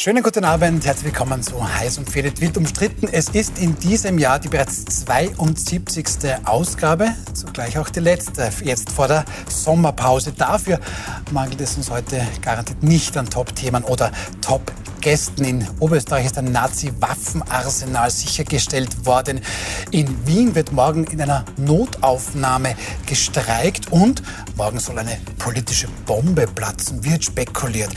Schönen guten Abend, herzlich willkommen zu Heiß und Fehlet wild umstritten. Es ist in diesem Jahr die bereits 72. Ausgabe, zugleich auch die letzte, jetzt vor der Sommerpause. Dafür mangelt es uns heute garantiert nicht an Top-Themen oder Top Gästen. In Oberösterreich ist ein Nazi-Waffenarsenal sichergestellt worden. In Wien wird morgen in einer Notaufnahme gestreikt und morgen soll eine politische Bombe platzen, wird spekuliert.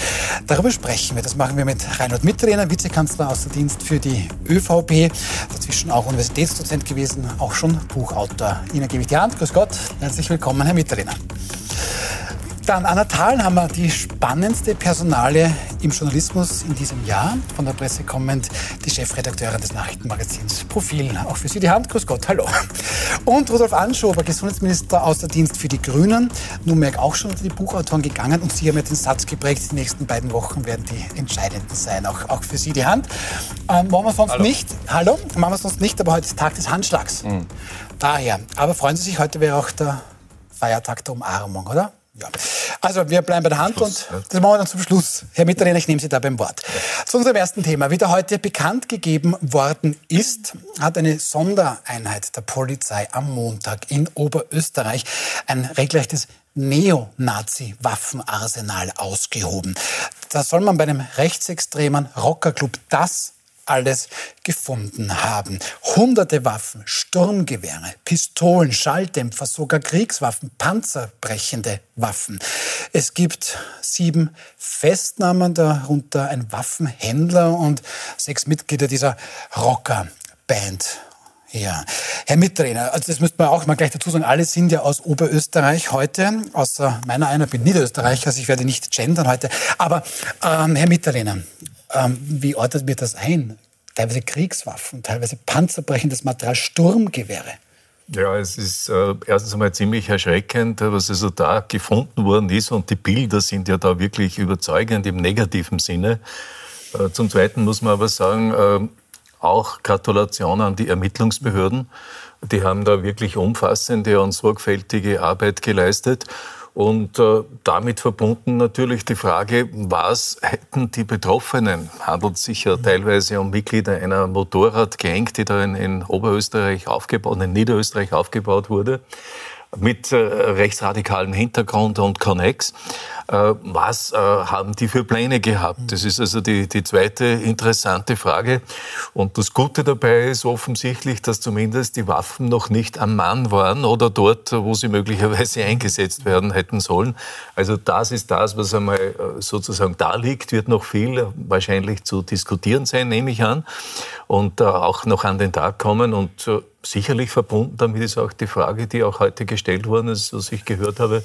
Darüber sprechen wir. Das machen wir mit Reinhard Mitterlehner, Vizekanzler außer Dienst für die ÖVP. Dazwischen auch Universitätsdozent gewesen, auch schon Buchautor. Ihnen gebe ich die Hand. Grüß Gott. Herzlich willkommen, Herr Mitterlehner. Dann Anna wir die spannendste Personale im Journalismus in diesem Jahr. Von der Presse kommend die Chefredakteurin des Nachrichtenmagazins Profil. Auch für Sie die Hand. Grüß Gott, hallo. Und Rudolf Anschober, Gesundheitsminister außer Dienst für die Grünen. Nunmehr auch schon unter die Buchautoren gegangen. Und Sie haben ja den Satz geprägt, die nächsten beiden Wochen werden die entscheidenden sein. Auch, auch für Sie die Hand. Ähm, machen wir sonst hallo. nicht. Hallo. Machen wir sonst nicht, aber heute ist Tag des Handschlags. Mhm. Daher. Aber freuen Sie sich, heute wäre auch der Feiertag der Umarmung, oder? Ja. Also wir bleiben bei der Hand Schluss, und das machen wir dann zum Schluss. Herr Mitterlehner, ich nehme Sie da beim Wort. Zu unserem ersten Thema. Wie da heute bekannt gegeben worden ist, hat eine Sondereinheit der Polizei am Montag in Oberösterreich ein regelrechtes Neonazi-Waffenarsenal ausgehoben. Da soll man bei einem rechtsextremen Rockerclub das alles gefunden haben. Hunderte Waffen, Sturmgewehre, Pistolen, Schalldämpfer, sogar Kriegswaffen, panzerbrechende Waffen. Es gibt sieben Festnahmen, darunter ein Waffenhändler und sechs Mitglieder dieser Rockerband. Ja, Herr Mittrainer, also das müsste man auch mal gleich dazu sagen, alle sind ja aus Oberösterreich heute, außer meiner einer bin Niederösterreicher, also ich werde nicht gendern heute. Aber ähm, Herr Mitterlehner, ähm, wie ordnet mir das ein? Teilweise Kriegswaffen, teilweise panzerbrechendes Material, Sturmgewehre. Ja, es ist äh, erstens einmal ziemlich erschreckend, was also da gefunden worden ist. Und die Bilder sind ja da wirklich überzeugend im negativen Sinne. Äh, zum Zweiten muss man aber sagen, äh, auch Gratulation an die Ermittlungsbehörden. Die haben da wirklich umfassende und sorgfältige Arbeit geleistet. Und äh, damit verbunden natürlich die Frage, was hätten die Betroffenen, handelt sich ja teilweise um Mitglieder einer Motorradgang, die da in, in Oberösterreich aufgebaut, in Niederösterreich aufgebaut wurde, mit äh, rechtsradikalem Hintergrund und Connex. Äh, was äh, haben die für Pläne gehabt? Das ist also die, die zweite interessante Frage. Und das Gute dabei ist offensichtlich, dass zumindest die Waffen noch nicht am Mann waren oder dort, wo sie möglicherweise eingesetzt werden hätten sollen. Also das ist das, was einmal äh, sozusagen da liegt, wird noch viel wahrscheinlich zu diskutieren sein, nehme ich an, und auch noch an den Tag kommen. Und sicherlich verbunden damit ist auch die Frage, die auch heute gestellt worden ist, was ich gehört habe,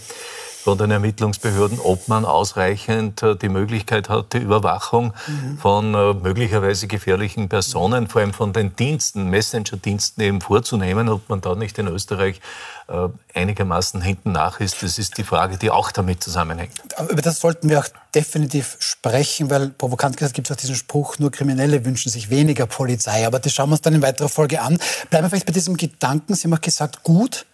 von den Ermittlungsbehörden, ob man ausreichend äh, die Möglichkeit hat, die Überwachung mhm. von äh, möglicherweise gefährlichen Personen, vor allem von den Diensten, Messenger-Diensten eben vorzunehmen, ob man da nicht in Österreich äh, einigermaßen hinten nach ist. Das ist die Frage, die auch damit zusammenhängt. Über das sollten wir auch definitiv sprechen, weil provokant gesagt gibt es auch diesen Spruch, nur Kriminelle wünschen sich weniger Polizei. Aber das schauen wir uns dann in weiterer Folge an. Bleiben wir vielleicht bei diesem Gedanken. Sie haben auch gesagt, gut,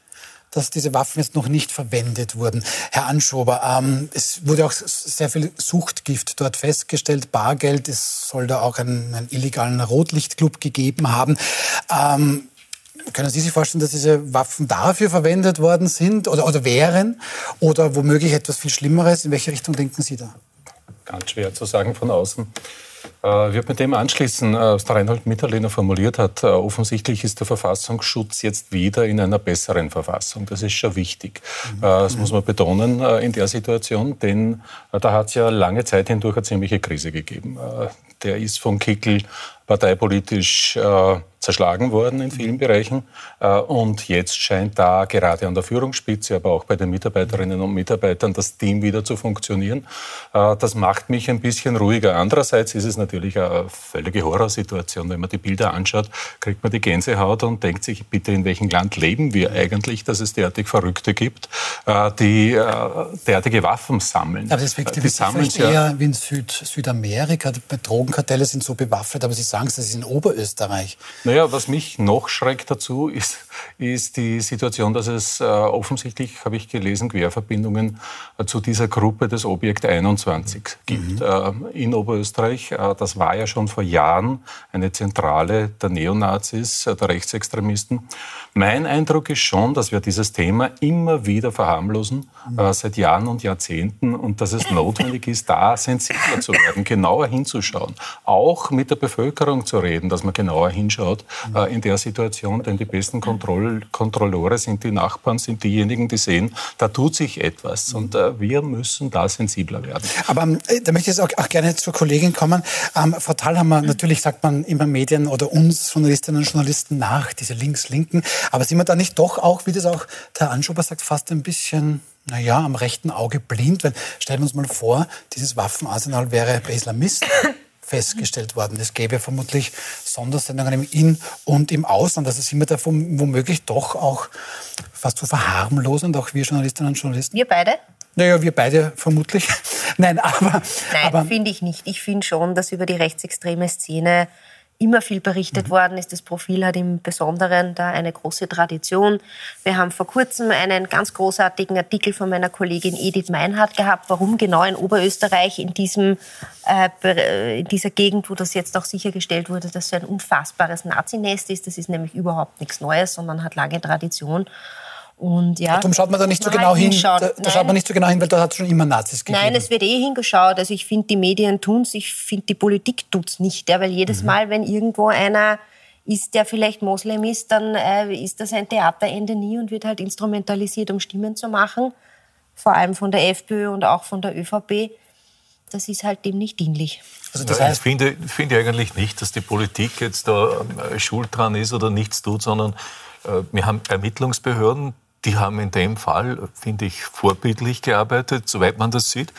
dass diese Waffen jetzt noch nicht verwendet wurden. Herr Anschober, ähm, es wurde auch sehr viel Suchtgift dort festgestellt, Bargeld. Es soll da auch einen, einen illegalen Rotlichtclub gegeben haben. Ähm, können Sie sich vorstellen, dass diese Waffen dafür verwendet worden sind oder, oder wären? Oder womöglich etwas viel Schlimmeres? In welche Richtung denken Sie da? Ganz schwer zu sagen von außen. Äh, ich würde mit dem anschließen, äh, was der Reinhold Mitterlehner formuliert hat. Äh, offensichtlich ist der Verfassungsschutz jetzt wieder in einer besseren Verfassung. Das ist schon wichtig. Mhm. Das muss man betonen in der Situation, denn da hat es ja lange Zeit hindurch eine ziemliche Krise gegeben. Der ist von Kickel parteipolitisch zerschlagen worden in vielen Bereichen. Äh, und jetzt scheint da gerade an der Führungsspitze, aber auch bei den Mitarbeiterinnen und Mitarbeitern das Team wieder zu funktionieren. Äh, das macht mich ein bisschen ruhiger. Andererseits ist es natürlich eine völlige Horrorsituation. Wenn man die Bilder anschaut, kriegt man die Gänsehaut und denkt sich, bitte, in welchem Land leben wir eigentlich, dass es derartig Verrückte gibt, äh, die derartige Waffen sammeln. Aber das wirkt die sammeln ja eher wie in Süd, Südamerika, bei Drogenkartelle sind so bewaffnet, aber Sie sagen es, das ist in Oberösterreich. Naja, was mich noch schreckt dazu, ist, ist die Situation, dass es äh, offensichtlich, habe ich gelesen, Querverbindungen äh, zu dieser Gruppe des Objekt 21 gibt mhm. äh, in Oberösterreich. Äh, das war ja schon vor Jahren eine Zentrale der Neonazis, äh, der Rechtsextremisten. Mein Eindruck ist schon, dass wir dieses Thema immer wieder verharmlosen, mhm. äh, seit Jahren und Jahrzehnten, und dass es notwendig ist, da sensibler zu werden, genauer hinzuschauen, auch mit der Bevölkerung zu reden, dass man genauer hinschaut mhm. äh, in der Situation, denn die besten Kontroll Kontrolleure sind die Nachbarn, sind diejenigen, die sehen, da tut sich etwas, und äh, wir müssen da sensibler werden. Aber ähm, da möchte ich jetzt auch, auch, gerne zur Kollegin kommen. Ähm, Frau Thalhammer, natürlich sagt man immer Medien oder uns Journalistinnen und Journalisten nach, diese Links-Linken. Aber sind wir da nicht doch auch, wie das auch der Anschober sagt, fast ein bisschen naja, am rechten Auge blind? Weil stellen wir uns mal vor, dieses Waffenarsenal wäre bei Islamisten festgestellt worden. Es gäbe vermutlich Sondersendungen im In- und im Ausland. Also sind wir da womöglich doch auch fast so verharmlosend, auch wir Journalistinnen und Journalisten? Wir beide? Naja, wir beide vermutlich. Nein, aber. Nein, finde ich nicht. Ich finde schon, dass über die rechtsextreme Szene immer viel berichtet mhm. worden ist. Das Profil hat im Besonderen da eine große Tradition. Wir haben vor kurzem einen ganz großartigen Artikel von meiner Kollegin Edith Meinhardt gehabt, warum genau in Oberösterreich in, diesem, äh, in dieser Gegend, wo das jetzt auch sichergestellt wurde, dass so ein unfassbares Nazinest ist. Das ist nämlich überhaupt nichts Neues, sondern hat lange Tradition. Und ja, Darum schaut man da nicht so genau hin. Da, da schaut man nicht so genau hin, weil da hat es schon immer Nazis gegeben. Nein, es wird eh hingeschaut. Also ich finde, die Medien tun es, ich finde, die Politik tut es nicht. Ja, weil jedes mhm. Mal, wenn irgendwo einer ist, der vielleicht Moslem ist, dann äh, ist das ein Theaterende nie und wird halt instrumentalisiert, um Stimmen zu machen. Vor allem von der FPÖ und auch von der ÖVP. Das ist halt dem nicht dienlich. Also das heißt, ich finde, finde eigentlich nicht, dass die Politik jetzt da äh, schuld dran ist oder nichts tut, sondern äh, wir haben Ermittlungsbehörden, die haben in dem Fall, finde ich, vorbildlich gearbeitet, soweit man das sieht.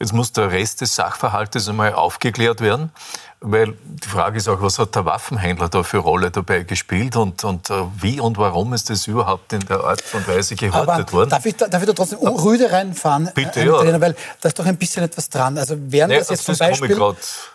Jetzt muss der Rest des Sachverhaltes einmal aufgeklärt werden, weil die Frage ist auch, was hat der Waffenhändler da für Rolle dabei gespielt und, und uh, wie und warum ist das überhaupt in der Art und Weise gehortet Aber worden? Darf ich, da, darf ich da trotzdem. Rüde reinfahren? Bitte, äh, ja. Weil da ist doch ein bisschen etwas dran. Also wären nee, das jetzt zum Beispiel...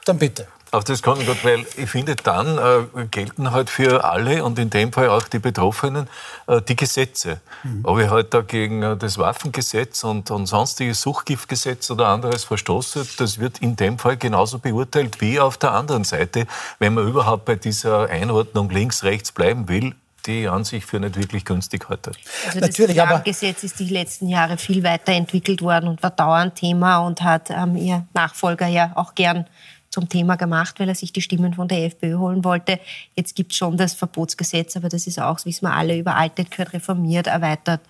Dann bitte. Auf das kann ich gut, weil ich finde, dann äh, gelten halt für alle und in dem Fall auch die Betroffenen äh, die Gesetze. Mhm. Ob ich halt da gegen äh, das Waffengesetz und, und sonstiges Suchgiftgesetz oder anderes verstoße, das wird in dem Fall genauso beurteilt wie auf der anderen Seite, wenn man überhaupt bei dieser Einordnung links-rechts bleiben will, die an sich für nicht wirklich günstig heute. Also das Natürlich, Gesetz ist die letzten Jahre viel weiterentwickelt worden und war dauernd Thema und hat ähm, ihr Nachfolger ja auch gern zum Thema gemacht, weil er sich die Stimmen von der FPÖ holen wollte. Jetzt gibt es schon das Verbotsgesetz, aber das ist auch, das wissen wir alle, überaltet, gehört reformiert, erweitert.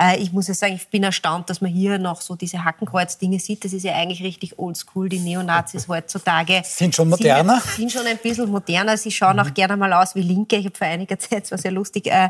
Äh, ich muss ja sagen, ich bin erstaunt, dass man hier noch so diese Hackenkreuz-Dinge sieht. Das ist ja eigentlich richtig oldschool. Die Neonazis heutzutage sind schon moderner. Sind, sind schon ein bisschen moderner. Sie schauen mhm. auch gerne mal aus wie Linke. Ich habe vor einiger Zeit, das war sehr lustig, äh,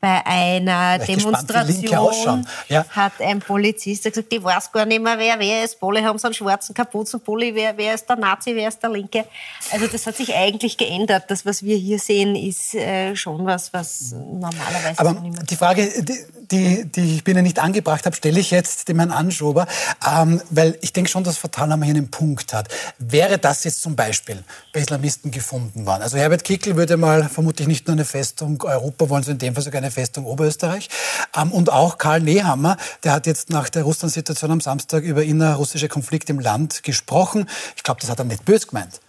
bei einer Demonstration ja. hat ein Polizist gesagt, ich weiß gar nicht mehr, wer wer ist. Alle haben so einen schwarzen Kapuzenpulli, wer, wer ist der Nazi, wer ist der Linke. Also das hat sich eigentlich geändert. Das, was wir hier sehen, ist äh, schon was, was normalerweise Aber nicht mehr die Frage, die, die, die ich Ihnen nicht angebracht habe, stelle ich jetzt dem Herrn Anschober, ähm, weil ich denke schon, dass Fatalhammer hier einen Punkt hat. Wäre das jetzt zum Beispiel bei Islamisten gefunden worden? Also Herbert Kickl würde mal vermutlich nicht nur eine Festung Europa wollen, sondern in dem Fall sogar eine Festung Oberösterreich. Ähm, und auch Karl Nehammer, der hat jetzt nach der Russland-Situation am Samstag über innerrussische Konflikte im Land gesprochen. Ich glaube, das hat er nicht böse gemeint.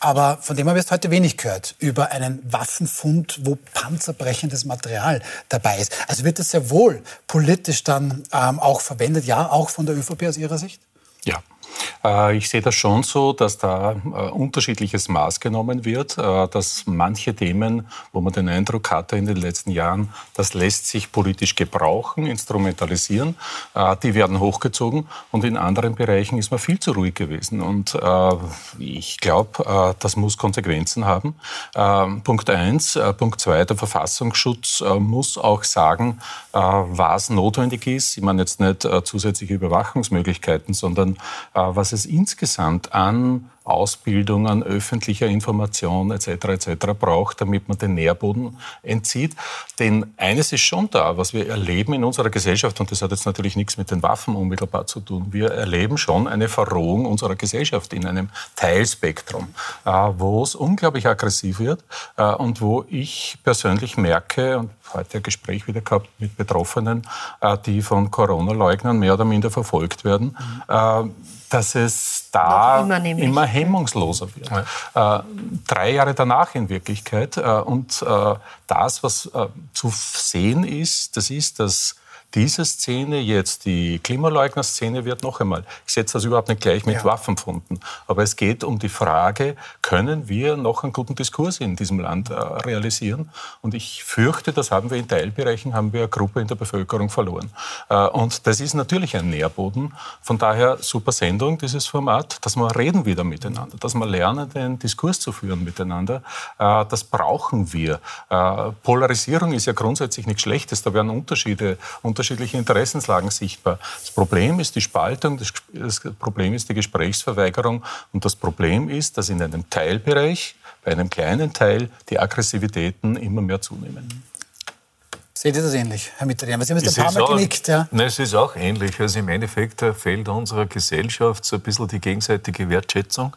Aber von dem habe ich heute wenig gehört, über einen Waffenfund, wo panzerbrechendes Material dabei ist. Also wird das sehr wohl politisch dann ähm, auch verwendet, ja, auch von der ÖVP aus Ihrer Sicht? Ja, ich sehe das schon so, dass da äh, unterschiedliches Maß genommen wird, äh, dass manche Themen, wo man den Eindruck hatte in den letzten Jahren, das lässt sich politisch gebrauchen, instrumentalisieren, die werden hochgezogen und in anderen Bereichen ist man viel zu ruhig gewesen. Und ich glaube, das muss Konsequenzen haben. Punkt eins. Punkt zwei, der Verfassungsschutz muss auch sagen, was notwendig ist. Ich meine jetzt nicht zusätzliche Überwachungsmöglichkeiten, sondern was es insgesamt an Ausbildung, an öffentlicher Information etc. etc. braucht, damit man den Nährboden entzieht. Denn eines ist schon da, was wir erleben in unserer Gesellschaft, und das hat jetzt natürlich nichts mit den Waffen unmittelbar zu tun. Wir erleben schon eine Verrohung unserer Gesellschaft in einem Teilspektrum, äh, wo es unglaublich aggressiv wird äh, und wo ich persönlich merke, und heute ein Gespräch wieder gehabt mit Betroffenen, äh, die von Corona-Leugnern mehr oder minder verfolgt werden, mhm. dass es da immer, immer, hemmungsloser wird. Ja. Äh, drei Jahre danach in Wirklichkeit. Äh, und äh, das, was äh, zu sehen ist, das ist, dass diese Szene jetzt, die Klimaleugner-Szene, wird noch einmal, ich setze das überhaupt nicht gleich mit ja. Waffenfunden, aber es geht um die Frage, können wir noch einen guten Diskurs in diesem Land äh, realisieren? Und ich fürchte, das haben wir in Teilbereichen, haben wir eine Gruppe in der Bevölkerung verloren. Äh, und das ist natürlich ein Nährboden. Von daher super Sendung, dieses Format, dass wir reden wieder miteinander, dass wir lernen, den Diskurs zu führen miteinander. Äh, das brauchen wir. Äh, Polarisierung ist ja grundsätzlich nichts Schlechtes, da werden Unterschiede, Unterschiede unterschiedliche Interessenslagen sichtbar. Das Problem ist die Spaltung, das, das Problem ist die Gesprächsverweigerung und das Problem ist, dass in einem Teilbereich, bei einem kleinen Teil, die Aggressivitäten immer mehr zunehmen. Seht ihr das ähnlich, Herr Mitterlehrer? Sie haben jetzt ein paar Mal auch, genickt. Ja. Nein, es ist auch ähnlich. Also im Endeffekt äh, fehlt unserer Gesellschaft so ein bisschen die gegenseitige Wertschätzung,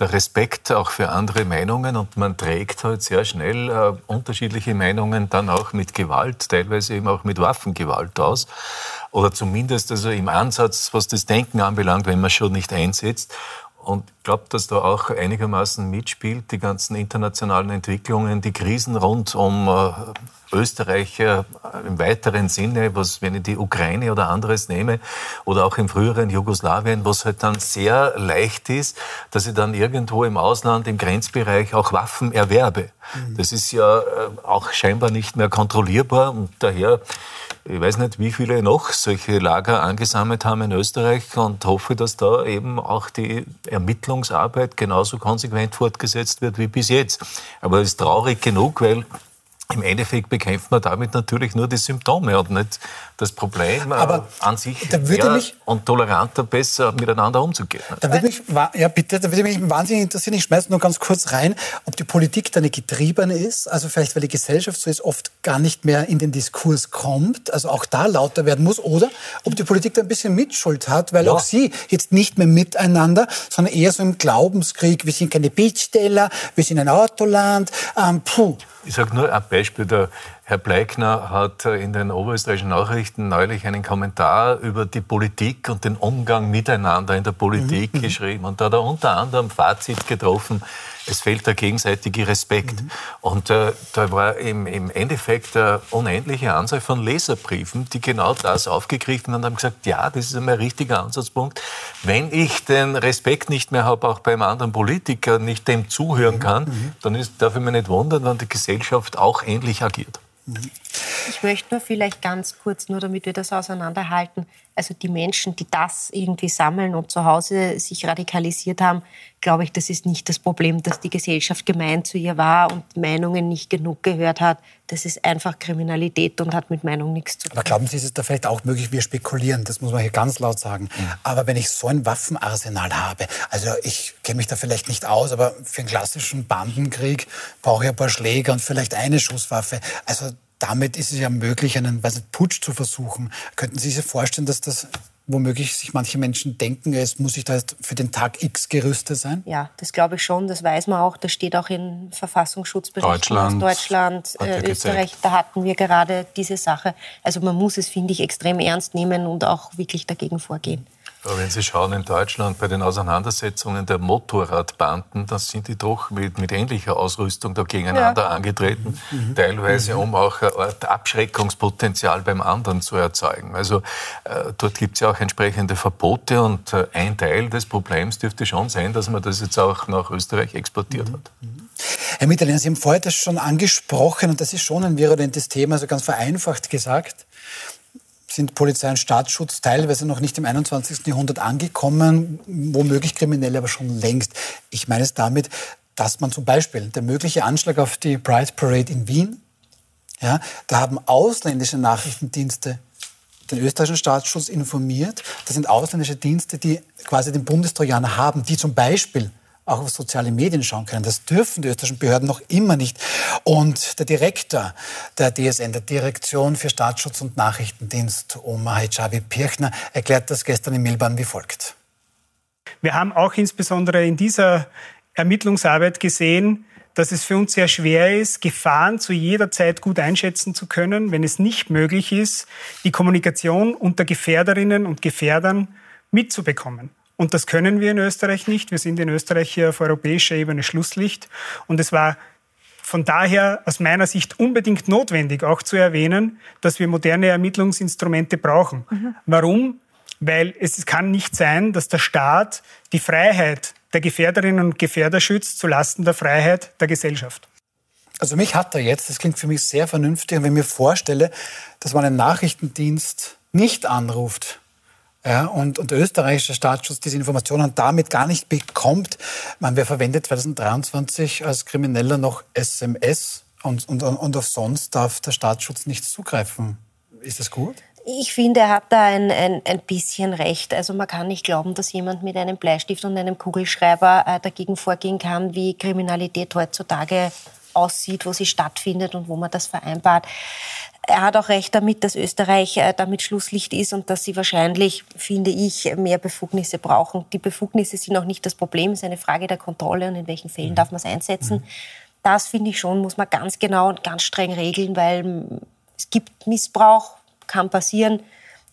der Respekt auch für andere Meinungen und man trägt halt sehr schnell äh, unterschiedliche Meinungen dann auch mit Gewalt, teilweise eben auch mit Waffengewalt aus. Oder zumindest also im Ansatz, was das Denken anbelangt, wenn man schon nicht einsetzt. Und ich glaube, dass da auch einigermaßen mitspielt, die ganzen internationalen Entwicklungen, die Krisen rund um äh, Österreich äh, im weiteren Sinne, was, wenn ich die Ukraine oder anderes nehme, oder auch im früheren Jugoslawien, was halt dann sehr leicht ist, dass ich dann irgendwo im Ausland, im Grenzbereich auch Waffen erwerbe. Mhm. Das ist ja äh, auch scheinbar nicht mehr kontrollierbar und daher ich weiß nicht, wie viele noch solche Lager angesammelt haben in Österreich und hoffe, dass da eben auch die Ermittlungsarbeit genauso konsequent fortgesetzt wird wie bis jetzt. Aber es ist traurig genug, weil im Endeffekt bekämpft man damit natürlich nur die Symptome und nicht das Problem äh, Aber an sich da würde mich, und toleranter besser miteinander umzugehen. Da würde mich, ja bitte, da würde mich wahnsinnig interessieren, ich schmeiße nur ganz kurz rein, ob die Politik da eine getriebene ist, also vielleicht weil die Gesellschaft so ist, oft gar nicht mehr in den Diskurs kommt, also auch da lauter werden muss, oder ob die Politik da ein bisschen Mitschuld hat, weil ja. auch sie jetzt nicht mehr miteinander, sondern eher so im Glaubenskrieg, wir sind keine Bittsteller, wir sind ein Autoland, ähm, puh. Ich sage nur ein Beispiel. Der Herr Bleikner hat in den oberösterreichischen Nachrichten neulich einen Kommentar über die Politik und den Umgang miteinander in der Politik mhm. geschrieben. Und da hat er unter anderem Fazit getroffen, es fehlt der gegenseitige Respekt. Mhm. Und äh, da war im, im Endeffekt eine unendliche Anzahl von Leserbriefen, die genau das aufgegriffen haben und haben gesagt, ja, das ist ein richtiger Ansatzpunkt. Wenn ich den Respekt nicht mehr habe, auch beim anderen Politiker, nicht dem zuhören mhm. kann, mhm. dann ist, darf ich mich nicht wundern, wenn die Gesellschaft auch ähnlich agiert. Mhm. Ich möchte nur vielleicht ganz kurz, nur damit wir das auseinanderhalten, also die Menschen, die das irgendwie sammeln und zu Hause sich radikalisiert haben, glaube ich, das ist nicht das Problem, dass die Gesellschaft gemein zu ihr war und Meinungen nicht genug gehört hat. Das ist einfach Kriminalität und hat mit Meinung nichts zu tun. Aber glauben Sie, ist es da vielleicht auch möglich, wir spekulieren, das muss man hier ganz laut sagen. Mhm. Aber wenn ich so ein Waffenarsenal habe, also ich kenne mich da vielleicht nicht aus, aber für einen klassischen Bandenkrieg brauche ich ein paar Schläger und vielleicht eine Schusswaffe. Also damit ist es ja möglich, einen weiß nicht, Putsch zu versuchen. Könnten Sie sich vorstellen, dass das womöglich sich manche Menschen denken, es muss ich da für den Tag X gerüstet sein? Ja, das glaube ich schon, das weiß man auch. Das steht auch in Verfassungsschutzberichten Deutschland, aus Deutschland, äh, Österreich. Da hatten wir gerade diese Sache. Also man muss es, finde ich, extrem ernst nehmen und auch wirklich dagegen vorgehen. Aber wenn Sie schauen in Deutschland bei den Auseinandersetzungen der Motorradbanden, dann sind die doch mit, mit ähnlicher Ausrüstung da gegeneinander ja. angetreten, mhm. teilweise mhm. um auch eine Art Abschreckungspotenzial beim anderen zu erzeugen. Also äh, dort gibt es ja auch entsprechende Verbote und äh, ein Teil des Problems dürfte schon sein, dass man das jetzt auch nach Österreich exportiert mhm. hat. Mhm. Herr Mitterlehner, Sie haben vorher das schon angesprochen und das ist schon ein virulentes Thema, also ganz vereinfacht gesagt sind Polizei und Staatsschutz teilweise noch nicht im 21. Jahrhundert angekommen, womöglich Kriminelle aber schon längst. Ich meine es damit, dass man zum Beispiel der mögliche Anschlag auf die Pride Parade in Wien, ja, da haben ausländische Nachrichtendienste den österreichischen Staatsschutz informiert. Das sind ausländische Dienste, die quasi den Bundestrojaner haben, die zum Beispiel auch auf soziale Medien schauen können. Das dürfen die österreichischen Behörden noch immer nicht. Und der Direktor der DSN, der Direktion für Staatsschutz und Nachrichtendienst, Omar Hijabi Pirchner, erklärt das gestern in Milban wie folgt. Wir haben auch insbesondere in dieser Ermittlungsarbeit gesehen, dass es für uns sehr schwer ist, Gefahren zu jeder Zeit gut einschätzen zu können, wenn es nicht möglich ist, die Kommunikation unter Gefährderinnen und Gefährdern mitzubekommen. Und das können wir in Österreich nicht. Wir sind in Österreich hier auf europäischer Ebene Schlusslicht. Und es war von daher aus meiner Sicht unbedingt notwendig, auch zu erwähnen, dass wir moderne Ermittlungsinstrumente brauchen. Mhm. Warum? Weil es kann nicht sein, dass der Staat die Freiheit der Gefährderinnen und Gefährder schützt zulasten der Freiheit der Gesellschaft. Also mich hat er jetzt, das klingt für mich sehr vernünftig, und wenn ich mir vorstelle, dass man einen Nachrichtendienst nicht anruft, ja, und, und der österreichische Staatsschutz diese Informationen damit gar nicht bekommt. Man, wer verwendet 2023 als Krimineller noch SMS und, und, und auf sonst darf der Staatsschutz nicht zugreifen. Ist das gut? Ich finde, er hat da ein, ein, ein bisschen recht. Also man kann nicht glauben, dass jemand mit einem Bleistift und einem Kugelschreiber äh, dagegen vorgehen kann, wie Kriminalität heutzutage aussieht, wo sie stattfindet und wo man das vereinbart. Er hat auch recht damit, dass Österreich äh, damit Schlusslicht ist und dass sie wahrscheinlich, finde ich, mehr Befugnisse brauchen. Die Befugnisse sind auch nicht das Problem, es ist eine Frage der Kontrolle und in welchen Fällen mhm. darf man es einsetzen. Das, finde ich schon, muss man ganz genau und ganz streng regeln, weil es gibt Missbrauch, kann passieren.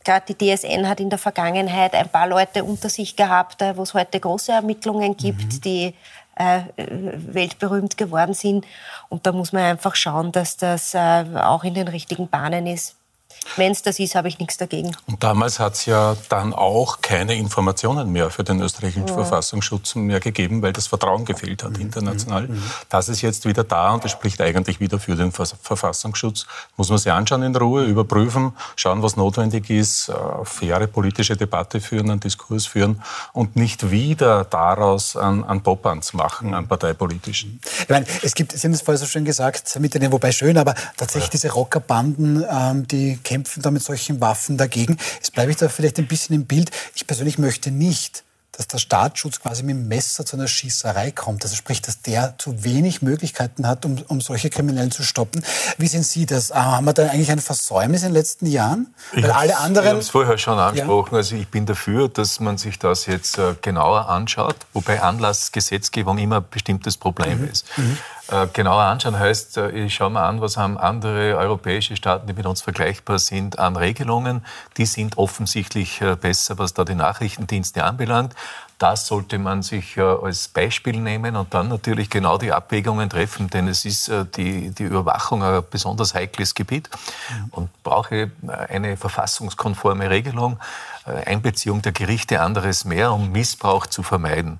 Gerade die DSN hat in der Vergangenheit ein paar Leute unter sich gehabt, äh, wo es heute große Ermittlungen gibt, mhm. die weltberühmt geworden sind. Und da muss man einfach schauen, dass das äh, auch in den richtigen Bahnen ist. Wenn es das ist, habe ich nichts dagegen. Und damals hat es ja dann auch keine Informationen mehr für den österreichischen ja. Verfassungsschutz mehr gegeben, weil das Vertrauen gefehlt hat mhm. international. Mhm. Das ist jetzt wieder da und das spricht eigentlich wieder für den Verfassungsschutz. Muss man sich anschauen in Ruhe, überprüfen, schauen, was notwendig ist, äh, faire politische Debatte führen, einen Diskurs führen und nicht wieder daraus an, an Popanz machen, an parteipolitischen. Ich meine, es gibt, Sie haben es vorher so schön gesagt, mit denen, wobei schön, aber tatsächlich ja. diese Rockerbanden, ähm, die kämpfen da mit solchen Waffen dagegen. Jetzt bleibe ich da vielleicht ein bisschen im Bild. Ich persönlich möchte nicht, dass der Staatsschutz quasi mit dem Messer zu einer Schießerei kommt. Also sprich, dass der zu wenig Möglichkeiten hat, um, um solche Kriminellen zu stoppen. Wie sehen Sie das? Ah, haben wir da eigentlich ein Versäumnis in den letzten Jahren? Weil alle anderen... Ich habe es vorher schon angesprochen. Ja. Also ich bin dafür, dass man sich das jetzt äh, genauer anschaut, wobei Anlassgesetzgebung immer ein bestimmtes Problem mhm. ist. Mhm. Äh, genauer anschauen heißt, äh, ich schaue mir an, was haben andere europäische Staaten, die mit uns vergleichbar sind, an Regelungen. Die sind offensichtlich äh, besser, was da die Nachrichtendienste anbelangt. Das sollte man sich als Beispiel nehmen und dann natürlich genau die Abwägungen treffen, denn es ist die, die Überwachung ein besonders heikles Gebiet und brauche eine verfassungskonforme Regelung, Einbeziehung der Gerichte anderes mehr, um Missbrauch zu vermeiden.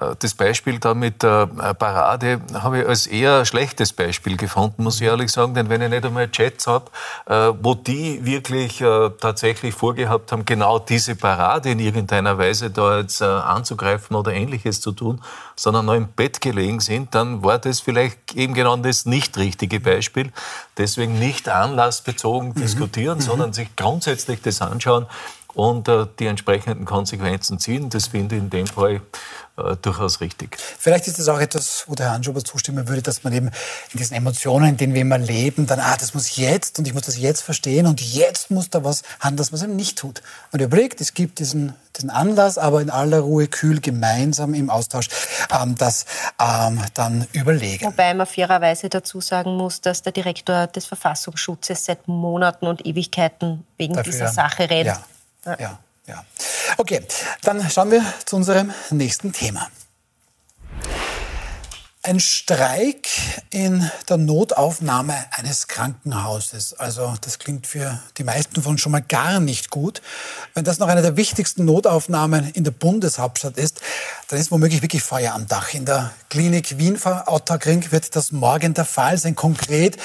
Äh, das Beispiel da mit der äh, Parade habe ich als eher schlechtes Beispiel gefunden, muss ich ehrlich sagen. Denn wenn ich nicht einmal Chats habe, äh, wo die wirklich tatsächlich vorgehabt haben, genau diese Parade in irgendeiner Weise da jetzt anzugreifen oder Ähnliches zu tun, sondern noch im Bett gelegen sind, dann war das vielleicht eben genau das nicht richtige Beispiel. Deswegen nicht anlassbezogen mhm. diskutieren, mhm. sondern sich grundsätzlich das anschauen und die entsprechenden Konsequenzen ziehen. Das finde ich in dem Fall äh, durchaus richtig. Vielleicht ist das auch etwas, wo der Herr Anschober zustimmen würde, dass man eben in diesen Emotionen, in denen wir immer leben, dann, ah, das muss jetzt und ich muss das jetzt verstehen und jetzt muss da was handeln, dass man es eben nicht tut. Man überlegt, es gibt diesen, diesen Anlass, aber in aller Ruhe, kühl, gemeinsam im Austausch ähm, das ähm, dann überlegen. Wobei man fairerweise dazu sagen muss, dass der Direktor des Verfassungsschutzes seit Monaten und Ewigkeiten wegen Dafür, dieser Sache redet. Ja, ja. Ja. Okay, dann schauen wir zu unserem nächsten Thema. Ein Streik in der Notaufnahme eines Krankenhauses. Also das klingt für die meisten von uns schon mal gar nicht gut. Wenn das noch eine der wichtigsten Notaufnahmen in der Bundeshauptstadt ist, dann ist womöglich wirklich Feuer am Dach. In der Klinik Wien vor Otterkring wird das morgen der Fall sein. Konkret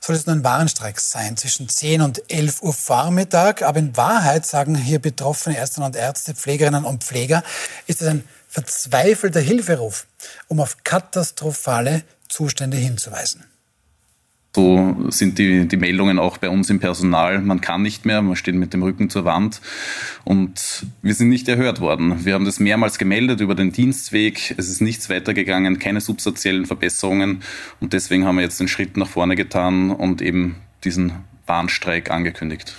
soll es nur ein Warnstreik sein zwischen 10 und 11 Uhr Vormittag. Aber in Wahrheit, sagen hier betroffene Ärzte und Ärzte, Pflegerinnen und Pfleger, ist es ein verzweifelter Hilferuf, um auf katastrophale Zustände hinzuweisen. So sind die, die Meldungen auch bei uns im Personal. Man kann nicht mehr, man steht mit dem Rücken zur Wand und wir sind nicht erhört worden. Wir haben das mehrmals gemeldet über den Dienstweg. Es ist nichts weitergegangen, keine substanziellen Verbesserungen und deswegen haben wir jetzt den Schritt nach vorne getan und eben diesen Warnstreik angekündigt.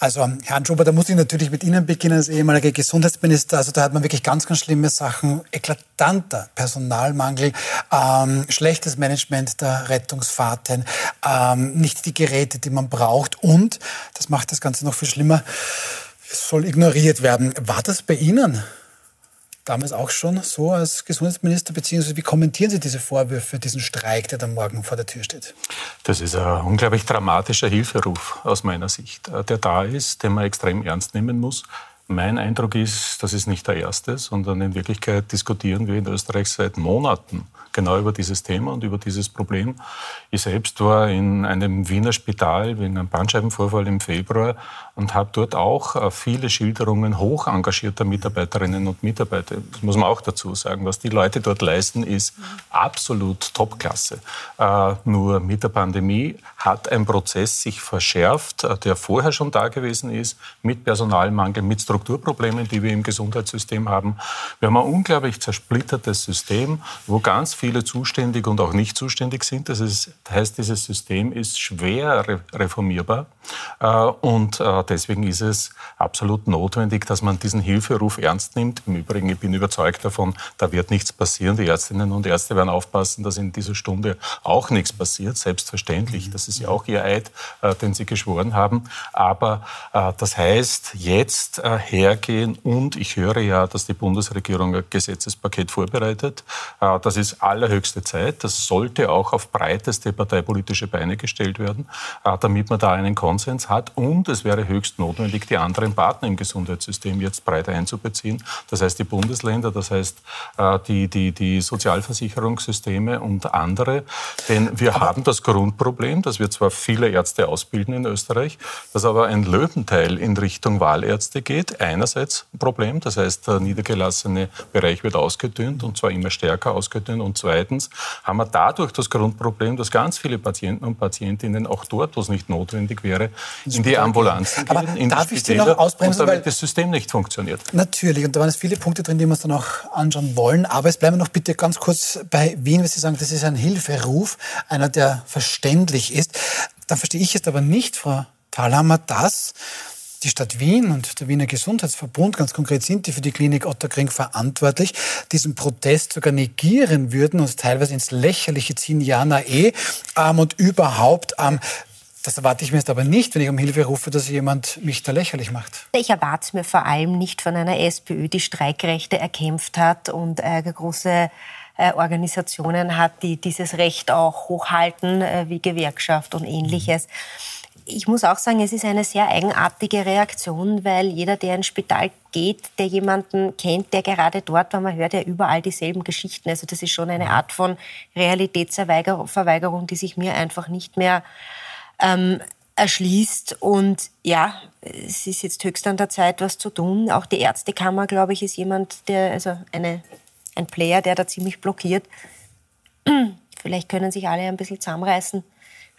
Also Herrn Schuber, da muss ich natürlich mit Ihnen beginnen als ehemaliger Gesundheitsminister. Also da hat man wirklich ganz, ganz schlimme Sachen. Eklatanter Personalmangel, ähm, schlechtes Management der Rettungsfahrten, ähm, nicht die Geräte, die man braucht. Und, das macht das Ganze noch viel schlimmer, es soll ignoriert werden. War das bei Ihnen damals auch schon so als Gesundheitsminister, beziehungsweise wie kommentieren Sie diese Vorwürfe, diesen Streik, der da morgen vor der Tür steht? Das ist ein unglaublich dramatischer Hilferuf aus meiner Sicht, äh, der da ist, den man extrem ernst nehmen muss. Mein Eindruck ist, das ist nicht der erste, sondern in Wirklichkeit diskutieren wir in Österreich seit Monaten genau über dieses Thema und über dieses Problem. Ich selbst war in einem Wiener Spital wegen einem Bandscheibenvorfall im Februar und habe dort auch äh, viele Schilderungen hoch engagierter Mitarbeiterinnen und Mitarbeiter. Das muss man auch dazu sagen. Was die Leute dort leisten, ist absolut Topklasse. Äh, nur mit der Pandemie hat ein Prozess sich verschärft, äh, der vorher schon da gewesen ist, mit Personalmangel, mit Strukturproblemen, die wir im Gesundheitssystem haben. Wir haben ein unglaublich zersplittertes System, wo ganz viele zuständig und auch nicht zuständig sind. Das heißt, dieses System ist schwer reformierbar. Und deswegen ist es absolut notwendig, dass man diesen Hilferuf ernst nimmt. Im Übrigen, ich bin überzeugt davon, da wird nichts passieren. Die Ärztinnen und Ärzte werden aufpassen, dass in dieser Stunde auch nichts passiert. Selbstverständlich. Das ist ja auch ihr Eid, äh, den sie geschworen haben. Aber das heißt, jetzt hergehen und ich höre ja, dass die Bundesregierung ein Gesetzespaket vorbereitet. Das ist allerhöchste Zeit. Das sollte auch auf breiteste parteipolitische Beine gestellt werden, äh, damit man da einen Konsens hat. Und es wäre höchst notwendig, die anderen Partner im Gesundheitssystem jetzt breit einzubeziehen. Das heißt die Bundesländer, das heißt äh, die, die, die Sozialversicherungssysteme und andere. Denn wir aber haben das Grundproblem, dass wir zwar viele Ärzte ausbilden in Österreich, dass aber ein Löwenteil in Richtung Wahlärzte geht. Einerseits ein Problem, das heißt der niedergelassene Bereich wird ausgedünnt und zwar immer stärker ausgedünnt und zweitens haben wir dadurch das Grundproblem, dass ganz viele Patienten und Patientinnen auch dort, wo es nicht notwendig wäre, in die Ambulanzen gehen, Aber in darf ich Sie noch ausbremsen, und damit das System nicht funktioniert. Natürlich, und da waren jetzt viele Punkte drin, die wir uns dann auch anschauen wollen. Aber jetzt bleiben wir noch bitte ganz kurz bei Wien, weil Sie sagen, das ist ein Hilferuf, einer, der verständlich ist. Da verstehe ich jetzt aber nicht, Frau Thalhammer, dass die Stadt Wien und der Wiener Gesundheitsverbund, ganz konkret sind die für die Klinik Otterkring verantwortlich, diesen Protest sogar negieren würden und teilweise ins Lächerliche ziehen, ja, na eh, ähm, und überhaupt, ähm, das erwarte ich mir jetzt aber nicht, wenn ich um Hilfe rufe, dass jemand mich da lächerlich macht. Ich erwarte es mir vor allem nicht von einer SPÖ, die Streikrechte erkämpft hat und äh, große äh, Organisationen hat, die dieses Recht auch hochhalten, äh, wie Gewerkschaft und ähnliches. Ich muss auch sagen, es ist eine sehr eigenartige Reaktion, weil jeder, der ins Spital geht, der jemanden kennt, der gerade dort war, man hört ja überall dieselben Geschichten. Also das ist schon eine Art von Realitätsverweigerung, die sich mir einfach nicht mehr ähm, erschließt. Und ja, es ist jetzt höchst an der Zeit, was zu tun. Auch die Ärztekammer, glaube ich, ist jemand, der, also eine, ein Player, der da ziemlich blockiert. Vielleicht können sich alle ein bisschen zusammenreißen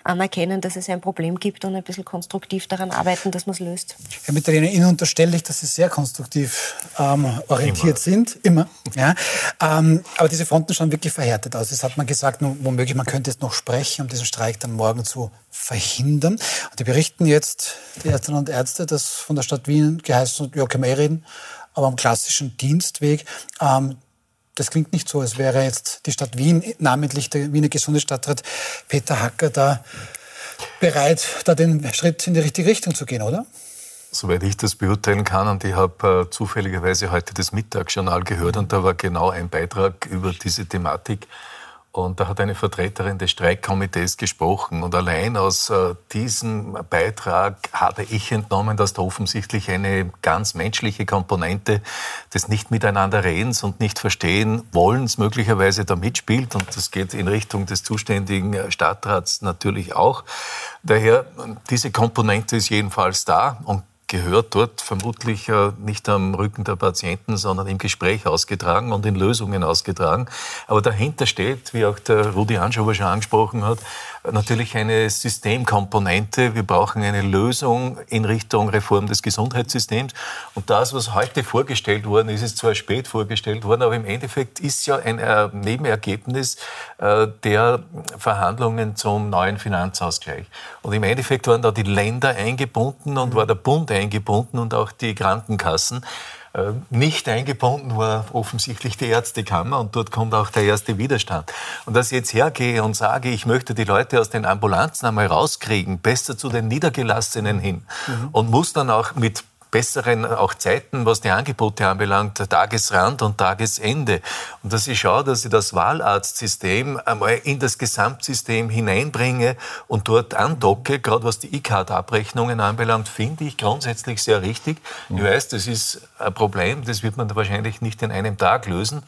anerkennen, dass es ein Problem gibt und ein bisschen konstruktiv daran arbeiten, dass man es löst. Herr Mitterlehner, Ihnen unterstelle ich, dass Sie sehr konstruktiv ähm, orientiert Immer. sind. Immer. Ja. Ähm, aber diese Fronten schauen wirklich verhärtet aus. Jetzt hat man gesagt, nur, womöglich, man könnte jetzt noch sprechen, um diesen Streik dann morgen zu verhindern. Und die berichten jetzt, die Ärztinnen und Ärzte, dass von der Stadt Wien geheißen, ja, können wir eh reden, aber am klassischen Dienstweg. Ähm, das klingt nicht so, als wäre jetzt die Stadt Wien, namentlich der Wiener Gesundheitsstadtrat Peter Hacker, da bereit, da den Schritt in die richtige Richtung zu gehen, oder? Soweit ich das beurteilen kann, und ich habe äh, zufälligerweise heute das Mittagsjournal gehört und da war genau ein Beitrag über diese Thematik. Und da hat eine Vertreterin des Streikkomitees gesprochen. Und allein aus äh, diesem Beitrag habe ich entnommen, dass da offensichtlich eine ganz menschliche Komponente des nicht miteinander Redens und nicht verstehen wollens möglicherweise da mitspielt. Und das geht in Richtung des zuständigen Stadtrats natürlich auch. Daher, diese Komponente ist jedenfalls da. Und gehört dort vermutlich äh, nicht am Rücken der Patienten, sondern im Gespräch ausgetragen und in Lösungen ausgetragen. Aber dahinter steht, wie auch der Rudi Anschober schon angesprochen hat, natürlich eine Systemkomponente. Wir brauchen eine Lösung in Richtung Reform des Gesundheitssystems. Und das, was heute vorgestellt worden ist, ist zwar spät vorgestellt worden, aber im Endeffekt ist ja ein äh, Nebenergebnis äh, der Verhandlungen zum neuen Finanzausgleich. Und im Endeffekt waren da die Länder eingebunden und war der Bund eingebunden und auch die Krankenkassen. Äh, nicht eingebunden war offensichtlich die Ärztekammer und dort kommt auch der erste Widerstand. Und dass ich jetzt hergehe und sage, ich möchte die Leute aus den Ambulanzen einmal rauskriegen, besser zu den Niedergelassenen hin mhm. und muss dann auch mit besseren auch Zeiten, was die Angebote anbelangt, Tagesrand und Tagesende. Und dass ich schaue, dass ich das Wahlarztsystem einmal in das Gesamtsystem hineinbringe und dort andocke, gerade was die E-Card-Abrechnungen anbelangt, finde ich grundsätzlich sehr richtig. Ich mhm. weiß, das ist ein Problem, das wird man wahrscheinlich nicht in einem Tag lösen.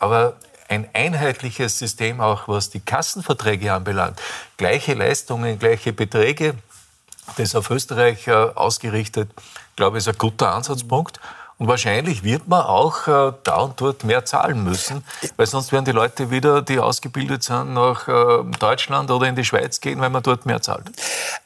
Aber ein einheitliches System, auch was die Kassenverträge anbelangt, gleiche Leistungen, gleiche Beträge, das auf Österreich äh, ausgerichtet, glaube ich, ist ein guter Ansatzpunkt. Und wahrscheinlich wird man auch äh, da und dort mehr zahlen müssen, weil sonst werden die Leute wieder, die ausgebildet sind, nach äh, Deutschland oder in die Schweiz gehen, weil man dort mehr zahlt.